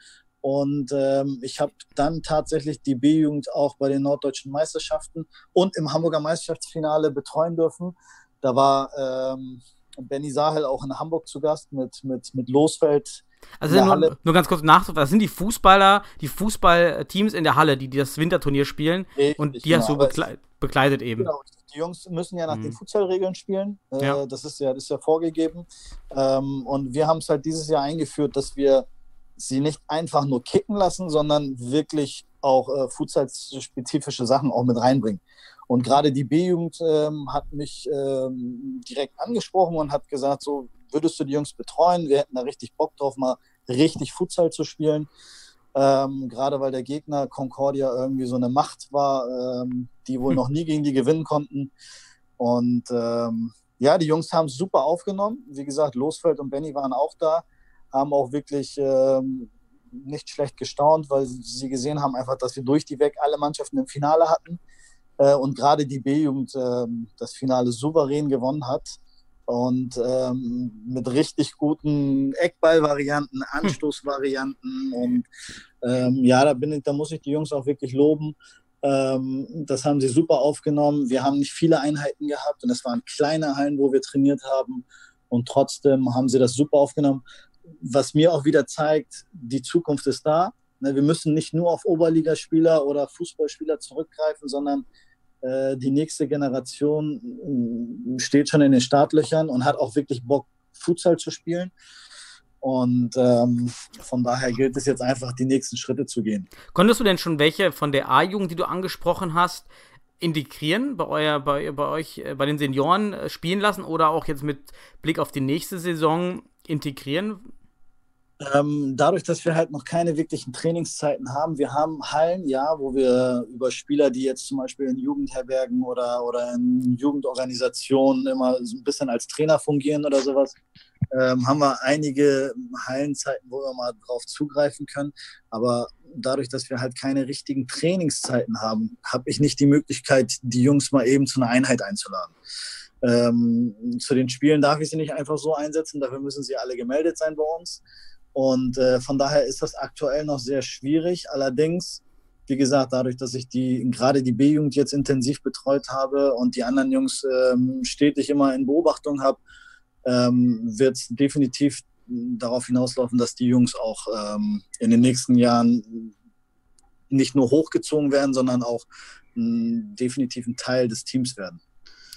Und ähm, ich habe dann tatsächlich die B-Jugend auch bei den norddeutschen Meisterschaften und im Hamburger Meisterschaftsfinale betreuen dürfen. Da war ähm, Benny Sahel auch in Hamburg zu Gast mit, mit, mit Losfeld. Also nur, nur, ganz kurz nachzufragen, das sind die Fußballer, die Fußballteams in der Halle, die das Winterturnier spielen Richtig, und die genau, hast du bekle bekleidet eben. Genau, die Jungs müssen ja nach mhm. den Futsalregeln spielen. Äh, ja. Das, ist ja, das ist ja vorgegeben. Ähm, und wir haben es halt dieses Jahr eingeführt, dass wir sie nicht einfach nur kicken lassen, sondern wirklich auch äh, Futsal-spezifische Sachen auch mit reinbringen. Und gerade die B-Jugend ähm, hat mich ähm, direkt angesprochen und hat gesagt, so würdest du die Jungs betreuen? Wir hätten da richtig Bock drauf, mal richtig Futsal zu spielen. Ähm, gerade weil der Gegner Concordia irgendwie so eine Macht war, ähm, die wohl hm. noch nie gegen die gewinnen konnten. Und ähm, ja, die Jungs haben es super aufgenommen. Wie gesagt, Losfeld und Benny waren auch da, haben auch wirklich ähm, nicht schlecht gestaunt, weil sie gesehen haben einfach, dass wir durch die weg alle Mannschaften im Finale hatten äh, und gerade die B-Jugend äh, das Finale souverän gewonnen hat und ähm, mit richtig guten Eckballvarianten, hm. Anstoßvarianten und ähm, ja, da bin ich, da muss ich die Jungs auch wirklich loben. Ähm, das haben sie super aufgenommen. Wir haben nicht viele Einheiten gehabt und es waren kleine Hallen, wo wir trainiert haben und trotzdem haben sie das super aufgenommen. Was mir auch wieder zeigt, die Zukunft ist da. Ne, wir müssen nicht nur auf Oberligaspieler oder Fußballspieler zurückgreifen, sondern die nächste Generation äh, steht schon in den Startlöchern und hat auch wirklich Bock, Futsal zu spielen. Und ähm, von daher gilt es jetzt einfach, die nächsten Schritte zu gehen. Konntest du denn schon welche von der A-Jugend, die du angesprochen hast, integrieren bei, euer, bei, bei euch, äh, bei den Senioren spielen lassen oder auch jetzt mit Blick auf die nächste Saison integrieren? Ähm, dadurch, dass wir halt noch keine wirklichen Trainingszeiten haben, wir haben Hallen, ja, wo wir über Spieler, die jetzt zum Beispiel in Jugendherbergen oder, oder in Jugendorganisationen immer so ein bisschen als Trainer fungieren oder sowas, ähm, haben wir einige Hallenzeiten, wo wir mal drauf zugreifen können. Aber dadurch, dass wir halt keine richtigen Trainingszeiten haben, habe ich nicht die Möglichkeit, die Jungs mal eben zu einer Einheit einzuladen. Ähm, zu den Spielen darf ich sie nicht einfach so einsetzen, dafür müssen sie alle gemeldet sein bei uns. Und äh, von daher ist das aktuell noch sehr schwierig. Allerdings, wie gesagt, dadurch, dass ich die gerade die B-Jugend jetzt intensiv betreut habe und die anderen Jungs ähm, stetig immer in Beobachtung habe, ähm, wird es definitiv darauf hinauslaufen, dass die Jungs auch ähm, in den nächsten Jahren nicht nur hochgezogen werden, sondern auch ein, definitiv ein Teil des Teams werden.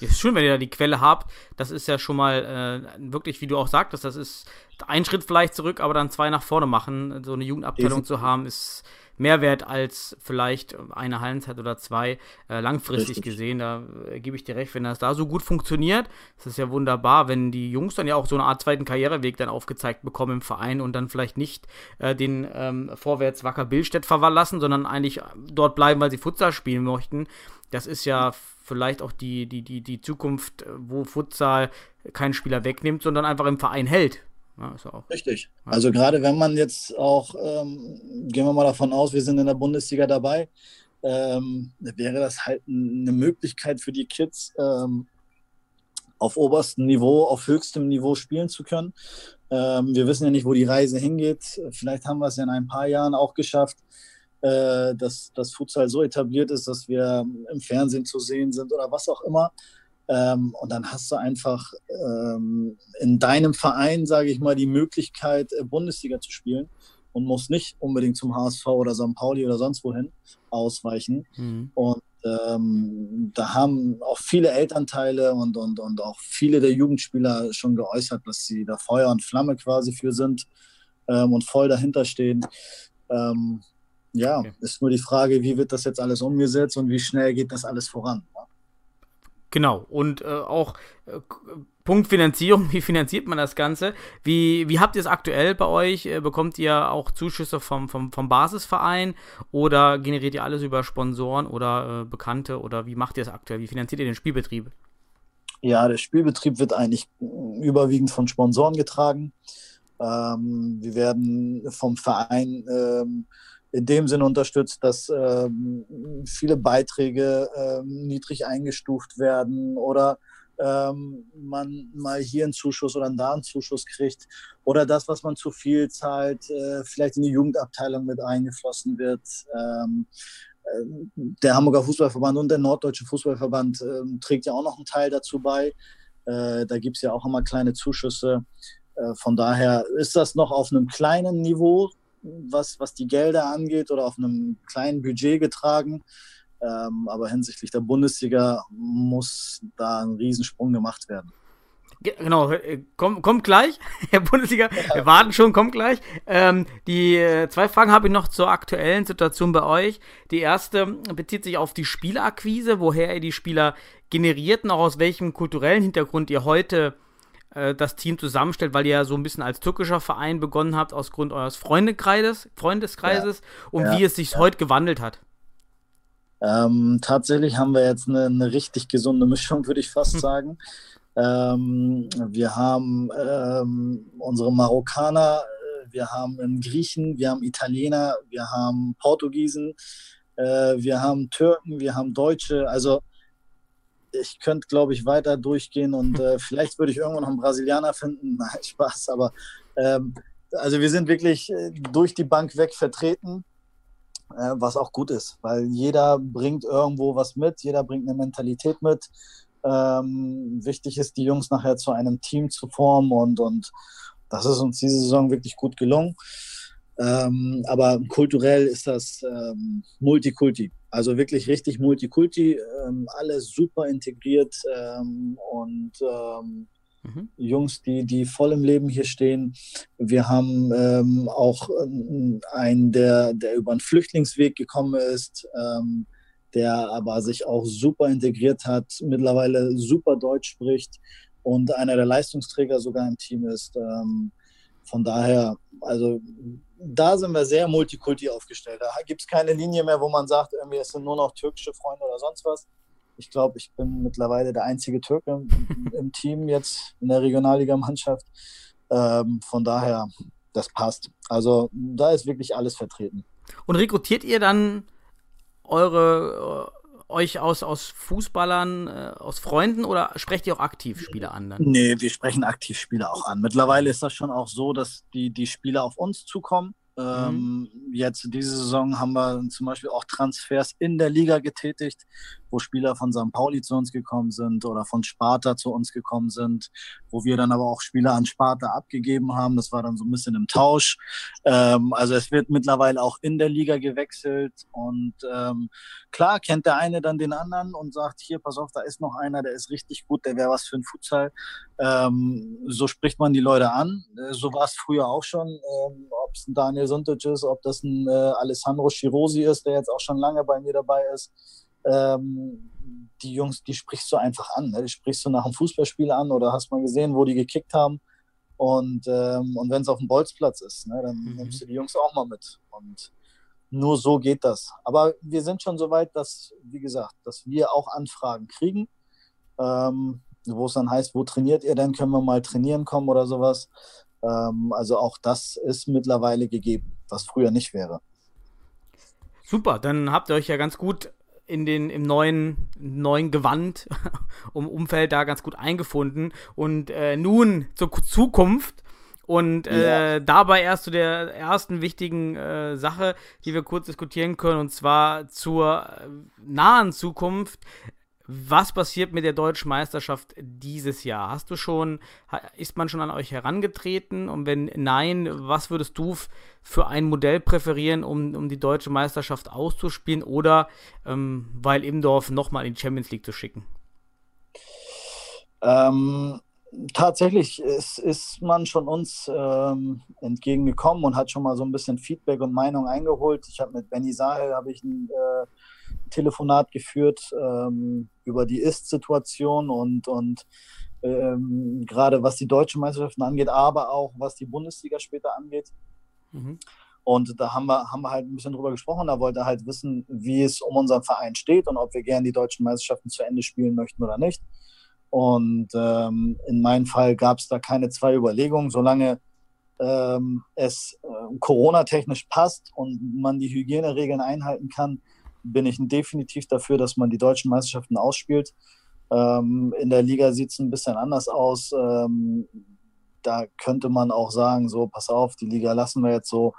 Ist schön, wenn ihr da die Quelle habt. Das ist ja schon mal äh, wirklich, wie du auch sagtest, das ist ein Schritt vielleicht zurück, aber dann zwei nach vorne machen. So eine Jugendabteilung zu haben, ist mehr wert als vielleicht eine Hallenzeit oder zwei äh, langfristig Richtig. gesehen. Da äh, gebe ich dir recht, wenn das da so gut funktioniert. Das ist ja wunderbar, wenn die Jungs dann ja auch so eine Art zweiten Karriereweg dann aufgezeigt bekommen im Verein und dann vielleicht nicht äh, den ähm, Vorwärts Wacker Billstedt verlassen, sondern eigentlich dort bleiben, weil sie Futsal spielen möchten. Das ist ja vielleicht auch die, die, die, die Zukunft, wo Futsal keinen Spieler wegnimmt, sondern einfach im Verein hält. Ja, Richtig. Ja. Also gerade wenn man jetzt auch, ähm, gehen wir mal davon aus, wir sind in der Bundesliga dabei, ähm, wäre das halt eine Möglichkeit für die Kids, ähm, auf oberstem Niveau, auf höchstem Niveau spielen zu können. Ähm, wir wissen ja nicht, wo die Reise hingeht. Vielleicht haben wir es ja in ein paar Jahren auch geschafft, äh, dass das Futsal so etabliert ist, dass wir im Fernsehen zu sehen sind oder was auch immer. Ähm, und dann hast du einfach ähm, in deinem Verein, sage ich mal, die Möglichkeit, äh, Bundesliga zu spielen. und muss nicht unbedingt zum HSV oder St. Pauli oder sonst wohin ausweichen. Mhm. Und ähm, da haben auch viele Elternteile und, und, und auch viele der Jugendspieler schon geäußert, dass sie da Feuer und Flamme quasi für sind ähm, und voll dahinter stehen. Ähm, ja, Okay. ist nur die Frage, wie wird das jetzt alles umgesetzt und wie schnell geht das alles voran. ne? Genau. Und äh, auch äh, Punkt Finanzierung, wie finanziert man das Ganze? Wie, wie habt ihr es aktuell bei euch? Äh, bekommt ihr auch Zuschüsse vom, vom, vom Basisverein oder generiert ihr alles über Sponsoren oder äh, Bekannte oder wie macht ihr es aktuell? Wie finanziert ihr den Spielbetrieb? Ja, der Spielbetrieb wird eigentlich äh, überwiegend von Sponsoren getragen. Ähm, wir werden vom Verein ähm, in dem Sinne unterstützt, dass ähm, viele Beiträge ähm, niedrig eingestuft werden oder ähm, man mal hier einen Zuschuss oder da einen Zuschuss kriegt oder das, was man zu viel zahlt, äh, vielleicht in die Jugendabteilung mit eingeflossen wird. Ähm, ähm, der Hamburger Fußballverband und der Norddeutsche Fußballverband ähm, trägt ja auch noch einen Teil dazu bei. Äh, da gibt es ja auch immer kleine Zuschüsse. Äh, von daher ist das noch auf einem kleinen Niveau, was, was die Gelder angeht oder auf einem kleinen Budget getragen. Ähm, aber hinsichtlich der Bundesliga muss da ein Riesensprung gemacht werden. Ge- Genau, äh, kommt, kommt gleich, Herr Bundesliga, wir warten schon, kommt gleich. Ähm, die äh, zwei Fragen habe ich noch zur aktuellen Situation bei euch. Die erste bezieht sich auf die Spielerakquise, woher ihr die Spieler generiert und auch aus welchem kulturellen Hintergrund ihr heute äh, das Team zusammenstellt, weil ihr ja so ein bisschen als türkischer Verein begonnen habt, aus Grund eures Freundekreises, Freundeskreises und Ja. wie es sich heute gewandelt hat. Ähm, tatsächlich haben wir jetzt eine, eine richtig gesunde Mischung, würde ich fast sagen. Ähm, wir haben ähm, unsere Marokkaner, äh, wir haben einen Griechen, wir haben Italiener, wir haben Portugiesen, äh, wir haben Türken, wir haben Deutsche. Also ich könnte, glaube ich, weiter durchgehen und äh, vielleicht würde ich irgendwo noch einen Brasilianer finden. Nein, Spaß, aber ähm, also wir sind wirklich äh, durch die Bank weg vertreten äh, was auch gut ist, weil jeder bringt irgendwo was mit, jeder bringt eine Mentalität mit. Ähm, wichtig ist, die Jungs nachher zu einem Team zu formen und, und das ist uns diese Saison wirklich gut gelungen. Ähm, aber kulturell ist das ähm, Multikulti, also wirklich richtig Multikulti, ähm, alles super integriert ähm, und ähm, Mhm. Jungs, die, die voll im Leben hier stehen. Wir haben ähm, auch ähm, einen, der, der über einen Flüchtlingsweg gekommen ist, ähm, der aber sich auch super integriert hat, mittlerweile super Deutsch spricht und einer der Leistungsträger sogar im Team ist. Ähm, von daher, also da sind wir sehr multikulti aufgestellt. Da gibt es keine Linie mehr, wo man sagt, irgendwie es sind nur noch türkische Freunde oder sonst was. Ich glaube, ich bin mittlerweile der einzige Türke im, im Team jetzt in der Regionalligamannschaft. Ähm, von daher, das passt. Also da ist wirklich alles vertreten. Und rekrutiert ihr dann eure euch aus, aus Fußballern, äh, aus Freunden oder sprecht ihr auch aktiv Spieler an? Dann? Nee, wir sprechen aktiv Spieler auch an. Mittlerweile ist das schon auch so, dass die, die Spieler auf uns zukommen. Ähm, Jetzt diese Saison haben wir zum Beispiel auch Transfers in der Liga getätigt, wo Spieler von St. Pauli zu uns gekommen sind oder von Sparta zu uns gekommen sind, wo wir dann aber auch Spieler an Sparta abgegeben haben. Das war dann so ein bisschen im Tausch. Ähm, also es wird mittlerweile auch in der Liga gewechselt und ähm, klar kennt der eine dann den anderen und sagt, hier, pass auf, da ist noch einer, der ist richtig gut, der wäre was für ein Futsal. Ähm, so spricht man die Leute an. Äh, So war es früher auch schon. Ähm, ob es ein Daniel Suntic ist, ob das ein äh, Alessandro Chirosi ist, der jetzt auch schon lange bei mir dabei ist. Ähm, die Jungs, die sprichst du einfach an. Ne? Die sprichst du nach einem Fußballspiel an oder hast mal gesehen, wo die gekickt haben. Und, ähm, und wenn es auf dem Bolzplatz ist, ne, dann Mhm. nimmst du die Jungs auch mal mit. Und nur so geht das. Aber wir sind schon so weit, dass, wie gesagt, dass wir auch Anfragen kriegen, ähm, wo es dann heißt, wo trainiert ihr denn? Können wir mal trainieren kommen oder sowas? Ähm, also auch das ist mittlerweile gegeben, was früher nicht wäre. Super, dann habt ihr euch ja ganz gut in den, im neuen, neuen Gewand, um Umfeld da ganz gut eingefunden. Und äh, nun zur Zukunft. Und äh, dabei erst zu der ersten wichtigen äh, Sache, die wir kurz diskutieren können, und zwar zur äh, nahen Zukunft. Was passiert mit der deutschen Meisterschaft dieses Jahr? Hast du schon, ist man schon an euch herangetreten? Und wenn nein, was würdest du für ein Modell präferieren, um, um die deutsche Meisterschaft auszuspielen oder ähm, weil Imdorf nochmal in die Champions League zu schicken? Ähm, tatsächlich ist, ist man schon uns ähm, entgegengekommen und hat schon mal so ein bisschen Feedback und Meinung eingeholt. Ich habe mit Benny Sahel habe ich ein äh, Telefonat geführt ähm, über die Ist-Situation und, und ähm, gerade was die deutschen Meisterschaften angeht, aber auch was die Bundesliga später angeht. Mhm. Und da haben wir, haben wir halt ein bisschen drüber gesprochen. Da wollte er halt wissen, wie es um unseren Verein steht und ob wir gerne die deutschen Meisterschaften zu Ende spielen möchten oder nicht. Und ähm, in meinem Fall gab es da keine zwei Überlegungen, solange ähm, es äh, Corona-technisch passt und man die Hygieneregeln einhalten kann, bin ich definitiv dafür, dass man die deutschen Meisterschaften ausspielt. Ähm, in der Liga sieht es ein bisschen anders aus. Ähm, da könnte man auch sagen, so, pass auf, die Liga lassen wir jetzt so.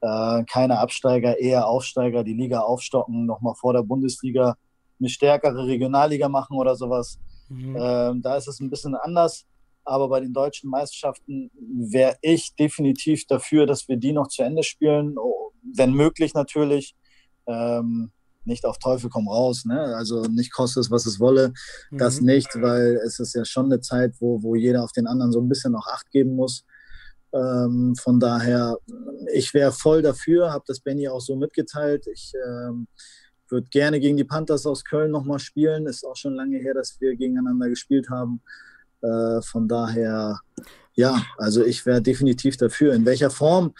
Äh, keine Absteiger, eher Aufsteiger, die Liga aufstocken, nochmal vor der Bundesliga eine stärkere Regionalliga machen oder sowas. Mhm. Ähm, da ist es ein bisschen anders. Aber bei den deutschen Meisterschaften wäre ich definitiv dafür, dass wir die noch zu Ende spielen, wenn möglich natürlich. Ähm, nicht auf Teufel komm raus, ne? also nicht kostet es, was es wolle, mhm. das nicht, weil es ist ja schon eine Zeit, wo, wo jeder auf den anderen so ein bisschen noch Acht geben muss. Ähm, von daher, ich wäre voll dafür, habe das Benny auch so mitgeteilt. Ich ähm, würde gerne gegen die Panthers aus Köln nochmal spielen. Ist auch schon lange her, dass wir gegeneinander gespielt haben. Äh, von daher, ja, also ich wäre definitiv dafür. In welcher Form,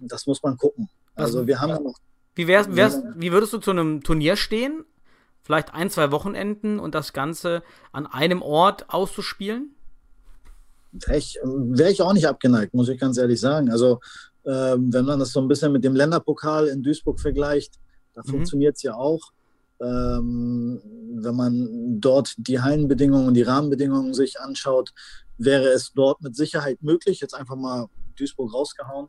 das muss man gucken. Also wir haben ja noch. Wie, wär's, wär's, wie würdest du zu einem Turnier stehen? Vielleicht ein, zwei Wochenenden und das Ganze an einem Ort auszuspielen? Wäre ich, wär ich auch nicht abgeneigt, muss ich ganz ehrlich sagen. Also, äh, wenn man das so ein bisschen mit dem Länderpokal in Duisburg vergleicht, da mhm. funktioniert es ja auch. Ähm, wenn man dort die Hallenbedingungen die Rahmenbedingungen sich anschaut, wäre es dort mit Sicherheit möglich. Jetzt einfach mal Duisburg rausgehauen.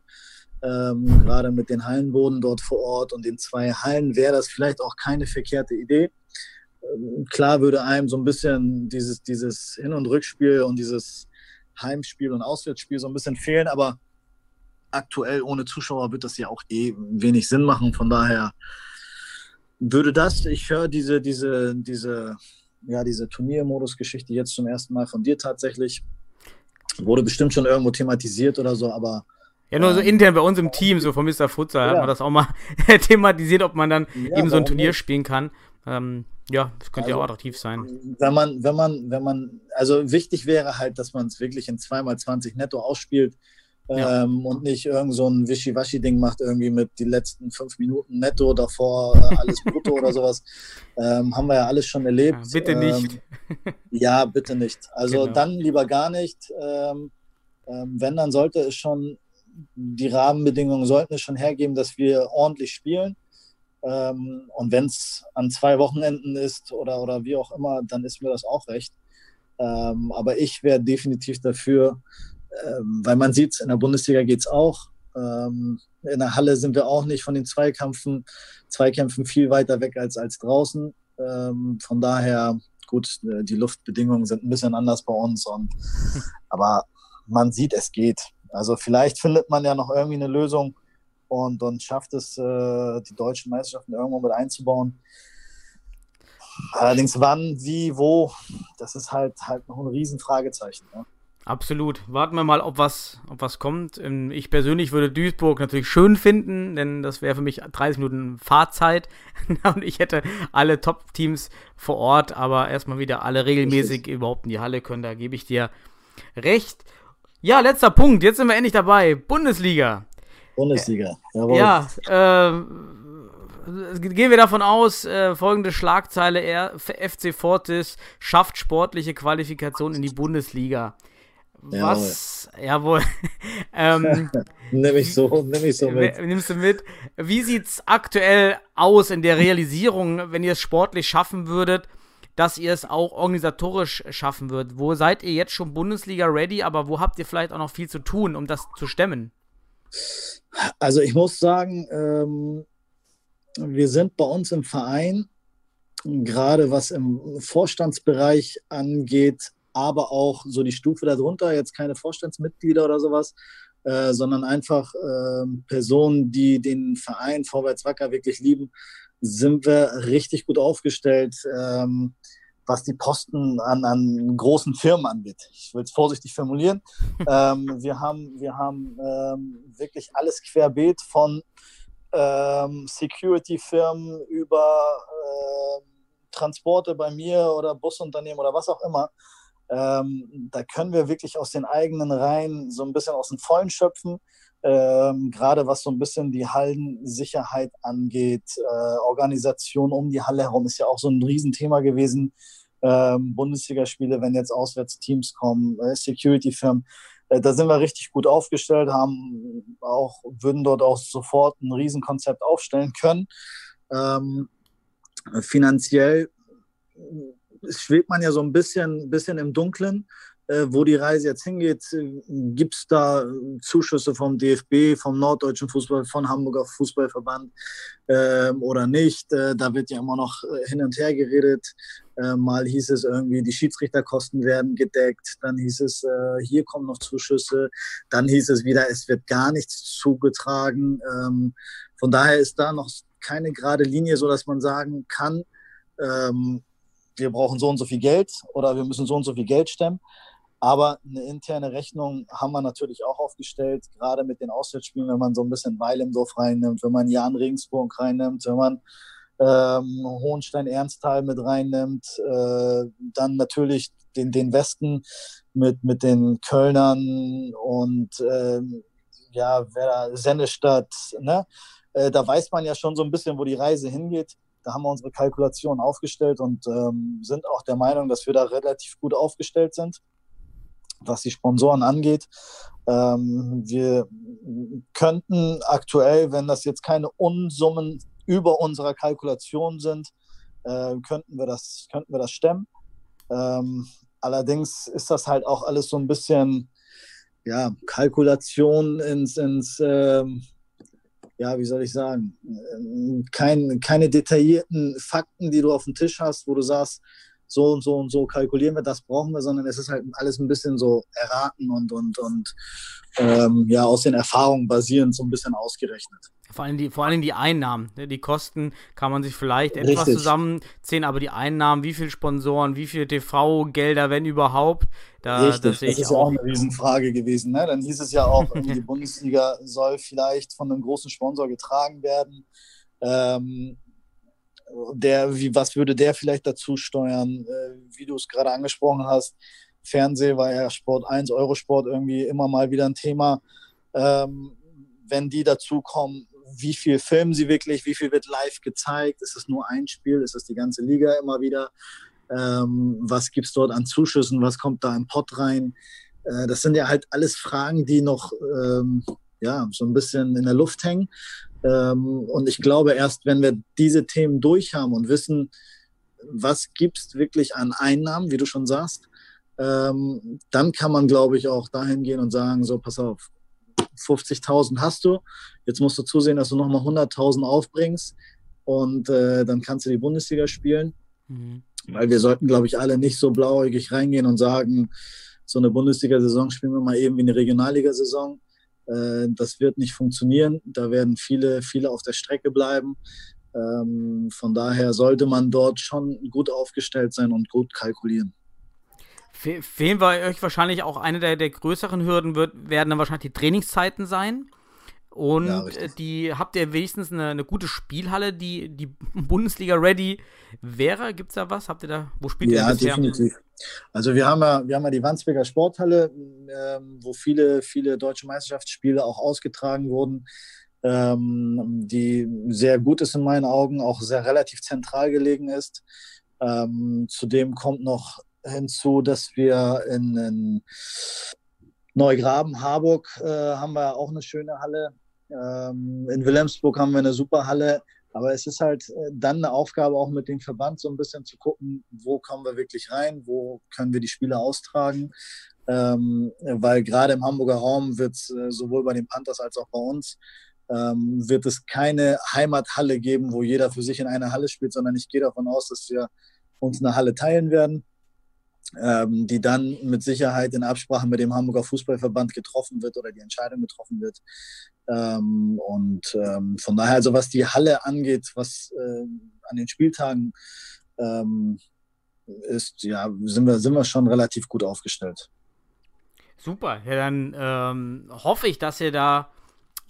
Ähm, gerade mit den Hallenboden dort vor Ort und den zwei Hallen wäre das vielleicht auch keine verkehrte Idee. Ähm, klar würde einem so ein bisschen dieses, dieses Hin- und Rückspiel und dieses Heimspiel und Auswärtsspiel so ein bisschen fehlen, aber aktuell ohne Zuschauer wird das ja auch eh wenig Sinn machen. Von daher würde das, ich höre diese, diese, diese, ja, diese Turniermodus-Geschichte jetzt zum ersten Mal von dir tatsächlich. Wurde bestimmt schon irgendwo thematisiert oder so, aber. Ja, nur so ähm, intern bei uns im Team, so von Mr. Futsal, ja. hat man das auch mal thematisiert, ob man dann ja, eben so ein Turnier nicht? spielen kann. Ähm, ja, das könnte also, ja auch attraktiv sein. Wenn man, wenn man, wenn man, also wichtig wäre halt, dass man es wirklich in 2x20 netto ausspielt ja. Ähm, und nicht irgend so ein Wischiwaschi-Ding macht, irgendwie mit die letzten fünf Minuten netto, davor äh, alles brutto oder sowas. Ähm, haben wir ja alles schon erlebt. Ja, bitte nicht. Ähm, ja, bitte nicht. Also genau. dann lieber gar nicht. Wenn, dann sollte es schon, die Rahmenbedingungen sollten es schon hergeben, dass wir ordentlich spielen. Ähm, und wenn es an zwei Wochenenden ist oder, oder wie auch immer, dann ist mir das auch recht. aber ich wäre definitiv dafür, ähm, weil man sieht, in der Bundesliga geht es auch. Ähm, in der Halle sind wir auch nicht von den Zweikämpfen, Zweikämpfen viel weiter weg als, als draußen. Ähm, von daher, gut, äh, die Luftbedingungen sind ein bisschen anders bei uns. Und, aber man sieht, es geht. Also vielleicht findet man ja noch irgendwie eine Lösung und, und schafft es, äh, die deutschen Meisterschaften irgendwo mit einzubauen. Allerdings wann, wie, wo, das ist halt, halt noch ein Riesenfragezeichen. Ne? Absolut. Warten wir mal, ob was, ob was kommt. Ähm, ich persönlich würde Duisburg natürlich schön finden, denn das wäre für mich 30 Minuten Fahrzeit und ich hätte alle Top-Teams vor Ort, aber erstmal wieder alle regelmäßig überhaupt in die Halle können. Da gebe ich dir recht. Ja, letzter Punkt. Jetzt sind wir endlich dabei. Bundesliga. Bundesliga. Jawohl. Ja, äh, gehen wir davon aus, äh, folgende Schlagzeile: er, FC Fortis schafft sportliche Qualifikation in die Bundesliga. Was? Jawohl. ähm, nimm ich so, nimm ich so mit. Nimmst du mit? Wie sieht's aktuell aus in der Realisierung, wenn ihr es sportlich schaffen würdet, dass ihr es auch organisatorisch schaffen würdet? Wo seid ihr jetzt schon Bundesliga ready, aber wo habt ihr vielleicht auch noch viel zu tun, um das zu stemmen? Also ich muss sagen, ähm, wir sind bei uns im Verein gerade was im Vorstandsbereich angeht, aber auch so die Stufe darunter, jetzt keine Vorstandsmitglieder oder sowas, äh, sondern einfach äh, Personen, die den Verein Vorwärts Wacker wirklich lieben, sind wir richtig gut aufgestellt, ähm, was die Posten an, an großen Firmen angeht. Ich will es vorsichtig formulieren. ähm, wir haben, wir haben ähm, wirklich alles querbeet von ähm, Security-Firmen über äh, Transporte bei mir oder Busunternehmen oder was auch immer. Ähm, da können wir wirklich aus den eigenen Reihen so ein bisschen aus dem Vollen schöpfen. Ähm, gerade was so ein bisschen die Hallensicherheit angeht, äh, Organisation um die Halle herum ist ja auch so ein Riesenthema gewesen. Ähm, Bundesligaspiele, wenn jetzt Auswärtsteams kommen, äh, Security-Firmen, äh, da sind wir richtig gut aufgestellt, haben auch, würden dort auch sofort ein Riesenkonzept aufstellen können. Ähm, finanziell schwebt man ja so ein bisschen, bisschen im Dunkeln, äh, wo die Reise jetzt hingeht. Gibt es da Zuschüsse vom DFB, vom Norddeutschen Fußball, von Hamburger Fußballverband äh, oder nicht? Äh, da wird ja immer noch äh, hin und her geredet. Äh, mal hieß es irgendwie, die Schiedsrichterkosten werden gedeckt. Dann hieß es, äh, hier kommen noch Zuschüsse. Dann hieß es wieder, es wird gar nichts zugetragen. Ähm, von daher ist da noch keine gerade Linie, so dass man sagen kann, ähm, wir brauchen so und so viel Geld oder wir müssen so und so viel Geld stemmen. Aber eine interne Rechnung haben wir natürlich auch aufgestellt, gerade mit den Auswärtsspielen, wenn man so ein bisschen Weil im Dorf reinnimmt, wenn man Jan Regensburg reinnimmt, wenn man ähm, Hohenstein-Ernsthal mit reinnimmt, äh, dann natürlich den, den Westen mit, mit den Kölnern und ähm, ja, Sennestadt, ne? Äh, da weiß man ja schon so ein bisschen, wo die Reise hingeht. Da haben wir unsere Kalkulation aufgestellt und ähm, sind auch der Meinung, dass wir da relativ gut aufgestellt sind, was die Sponsoren angeht. Ähm, wir könnten aktuell, wenn das jetzt keine Unsummen über unserer Kalkulation sind, äh, könnten, wir das, könnten wir das stemmen. Ähm, allerdings ist das halt auch alles so ein bisschen ja, Kalkulation ins, ins ähm, ja, wie soll ich sagen, kein, keine detaillierten Fakten, die du auf dem Tisch hast, wo du sagst, so und so und so kalkulieren wir, das brauchen wir, sondern es ist halt alles ein bisschen so erraten und, und, und ähm, ja, aus den Erfahrungen basierend so ein bisschen ausgerechnet. Vor allem die, vor allem die Einnahmen. Ne? Die Kosten kann man sich vielleicht Richtig. etwas zusammenzählen, aber die Einnahmen, wie viele Sponsoren, wie viele TV-Gelder, wenn überhaupt, da, Richtig, das, das ist ja auch eine Riesenfrage gewesen. Ne? Dann hieß es ja auch, die Bundesliga soll vielleicht von einem großen Sponsor getragen werden. Ähm, der, wie, was würde der vielleicht dazu steuern? Äh, wie du es gerade angesprochen hast, Fernseh war ja Sport 1, Eurosport irgendwie immer mal wieder ein Thema. Ähm, wenn die dazukommen, wie viel filmen sie wirklich, wie viel wird live gezeigt? Ist es nur ein Spiel? Ist es die ganze Liga immer wieder? Ähm, was gibt es dort an Zuschüssen? Was kommt da im Pott rein? Äh, das sind ja halt alles Fragen, die noch ähm, ja, so ein bisschen in der Luft hängen. Ähm, und ich glaube, erst wenn wir diese Themen durch haben und wissen, was gibt es wirklich an Einnahmen, wie du schon sagst, ähm, dann kann man, glaube ich, auch dahin gehen und sagen, so, pass auf, 50.000 hast du, jetzt musst du zusehen, dass du nochmal 100.000 aufbringst und äh, dann kannst du die Bundesliga spielen. Mhm. Weil wir sollten, glaube ich, alle nicht so blauäugig reingehen und sagen, so eine Bundesliga-Saison spielen wir mal eben wie eine Regionalliga-Saison. Äh, das wird nicht funktionieren. Da werden viele, viele auf der Strecke bleiben. Ähm, von daher sollte man dort schon gut aufgestellt sein und gut kalkulieren. Fehlen wir euch wahrscheinlich auch eine der, der größeren Hürden wird, werden dann wahrscheinlich die Trainingszeiten sein. Und ja, die habt ihr wenigstens eine, eine, gute Spielhalle, die, die Bundesliga-ready wäre? Gibt es da was? Habt ihr da, wo spielt ja, ihr bisher? definitiv. Also wir haben ja, wir haben ja die Wandsbeker Sporthalle, ähm, wo viele, viele deutsche Meisterschaftsspiele auch ausgetragen wurden, ähm, die sehr gut ist in meinen Augen, auch sehr relativ zentral gelegen ist. Ähm, zudem kommt noch hinzu, dass wir in, in Neugraben, Harburg äh, haben wir auch eine schöne Halle. Ähm, in Wilhelmsburg haben wir eine super Halle. Aber es ist halt äh, dann eine Aufgabe auch mit dem Verband so ein bisschen zu gucken, wo kommen wir wirklich rein, wo können wir die Spiele austragen. Ähm, weil gerade im Hamburger Raum wird es äh, sowohl bei den Panthers als auch bei uns ähm, wird es keine Heimathalle geben, wo jeder für sich in einer Halle spielt, sondern ich gehe davon aus, dass wir uns eine Halle teilen werden, ähm, die dann mit Sicherheit in Absprache mit dem Hamburger Fußballverband getroffen wird oder die Entscheidung getroffen wird. Ähm, und ähm, von daher, also was die Halle angeht, was äh, an den Spieltagen ähm, ist, ja, sind wir, sind wir schon relativ gut aufgestellt. Super, ja, dann ähm, hoffe ich, dass ihr da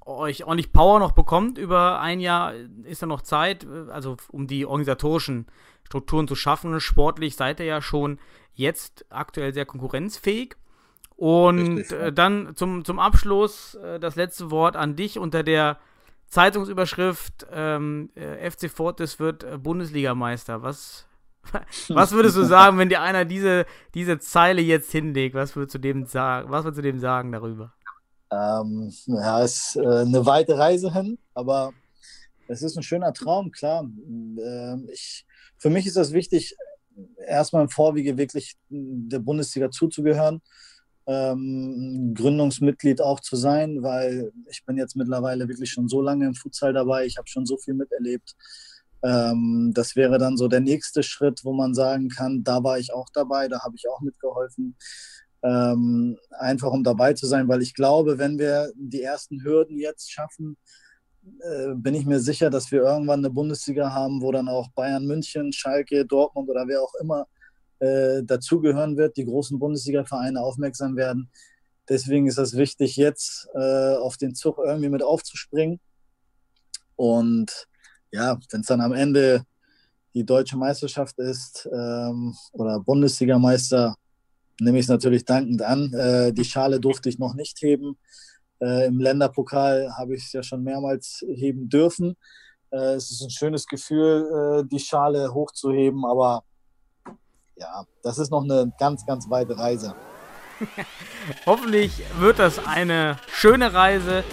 euch ordentlich Power noch bekommt. Über ein Jahr ist da noch Zeit, also um die organisatorischen Strukturen zu schaffen. Sportlich seid ihr ja schon jetzt aktuell sehr konkurrenzfähig. Und Richtig, ja. äh, dann zum, zum Abschluss äh, das letzte Wort an dich unter der Zeitungsüberschrift ähm, äh, FC Fortis wird Bundesligameister. Was, was würdest du sagen, wenn dir einer diese, diese Zeile jetzt hinlegt? Was würdest du dem sagen, was würdest du dem sagen darüber? Ähm, ja, es ist eine weite Reise hin, aber es ist ein schöner Traum, klar. Ähm, ich, für mich ist das wichtig, erstmal im Vorwege wirklich der Bundesliga zuzugehören, ähm, Gründungsmitglied auch zu sein, weil ich bin jetzt mittlerweile wirklich schon so lange im Futsal dabei, ich habe schon so viel miterlebt. Ähm, das wäre dann so der nächste Schritt, wo man sagen kann, da war ich auch dabei, da habe ich auch mitgeholfen ähm, einfach um dabei zu sein, weil ich glaube, wenn wir die ersten Hürden jetzt schaffen, äh, bin ich mir sicher, dass wir irgendwann eine Bundesliga haben, wo dann auch Bayern München, Schalke, Dortmund oder wer auch immer äh, dazugehören wird, die großen Bundesliga-Vereine aufmerksam werden. Deswegen ist es wichtig, jetzt äh, auf den Zug irgendwie mit aufzuspringen. Und ja, wenn es dann am Ende die deutsche Meisterschaft ist ähm, oder Bundesligameister, nehme ich es natürlich dankend an. Äh, die Schale durfte ich noch nicht heben. Äh, Im Länderpokal habe ich es ja schon mehrmals heben dürfen. Äh, es ist ein schönes Gefühl, äh, die Schale hochzuheben, aber ja, das ist noch eine ganz, ganz weite Reise. Hoffentlich wird das eine schöne Reise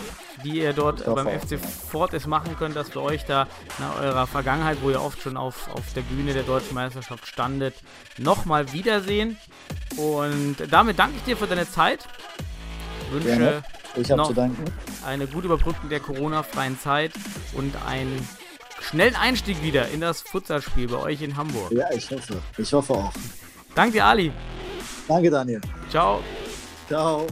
die ihr dort beim FC Fortis machen könnt, dass wir euch da nach eurer Vergangenheit, wo ihr oft schon auf, auf der Bühne der Deutschen Meisterschaft standet, nochmal wiedersehen. Und damit danke ich dir für deine Zeit. Wünsche ich noch zu danken. eine gute Überbrückung der Corona-freien Zeit und einen schnellen Einstieg wieder in das Futsalspiel bei euch in Hamburg. Ja, ich hoffe. Ich hoffe auch. Danke dir, Ali. Danke, Daniel. Ciao. Ciao.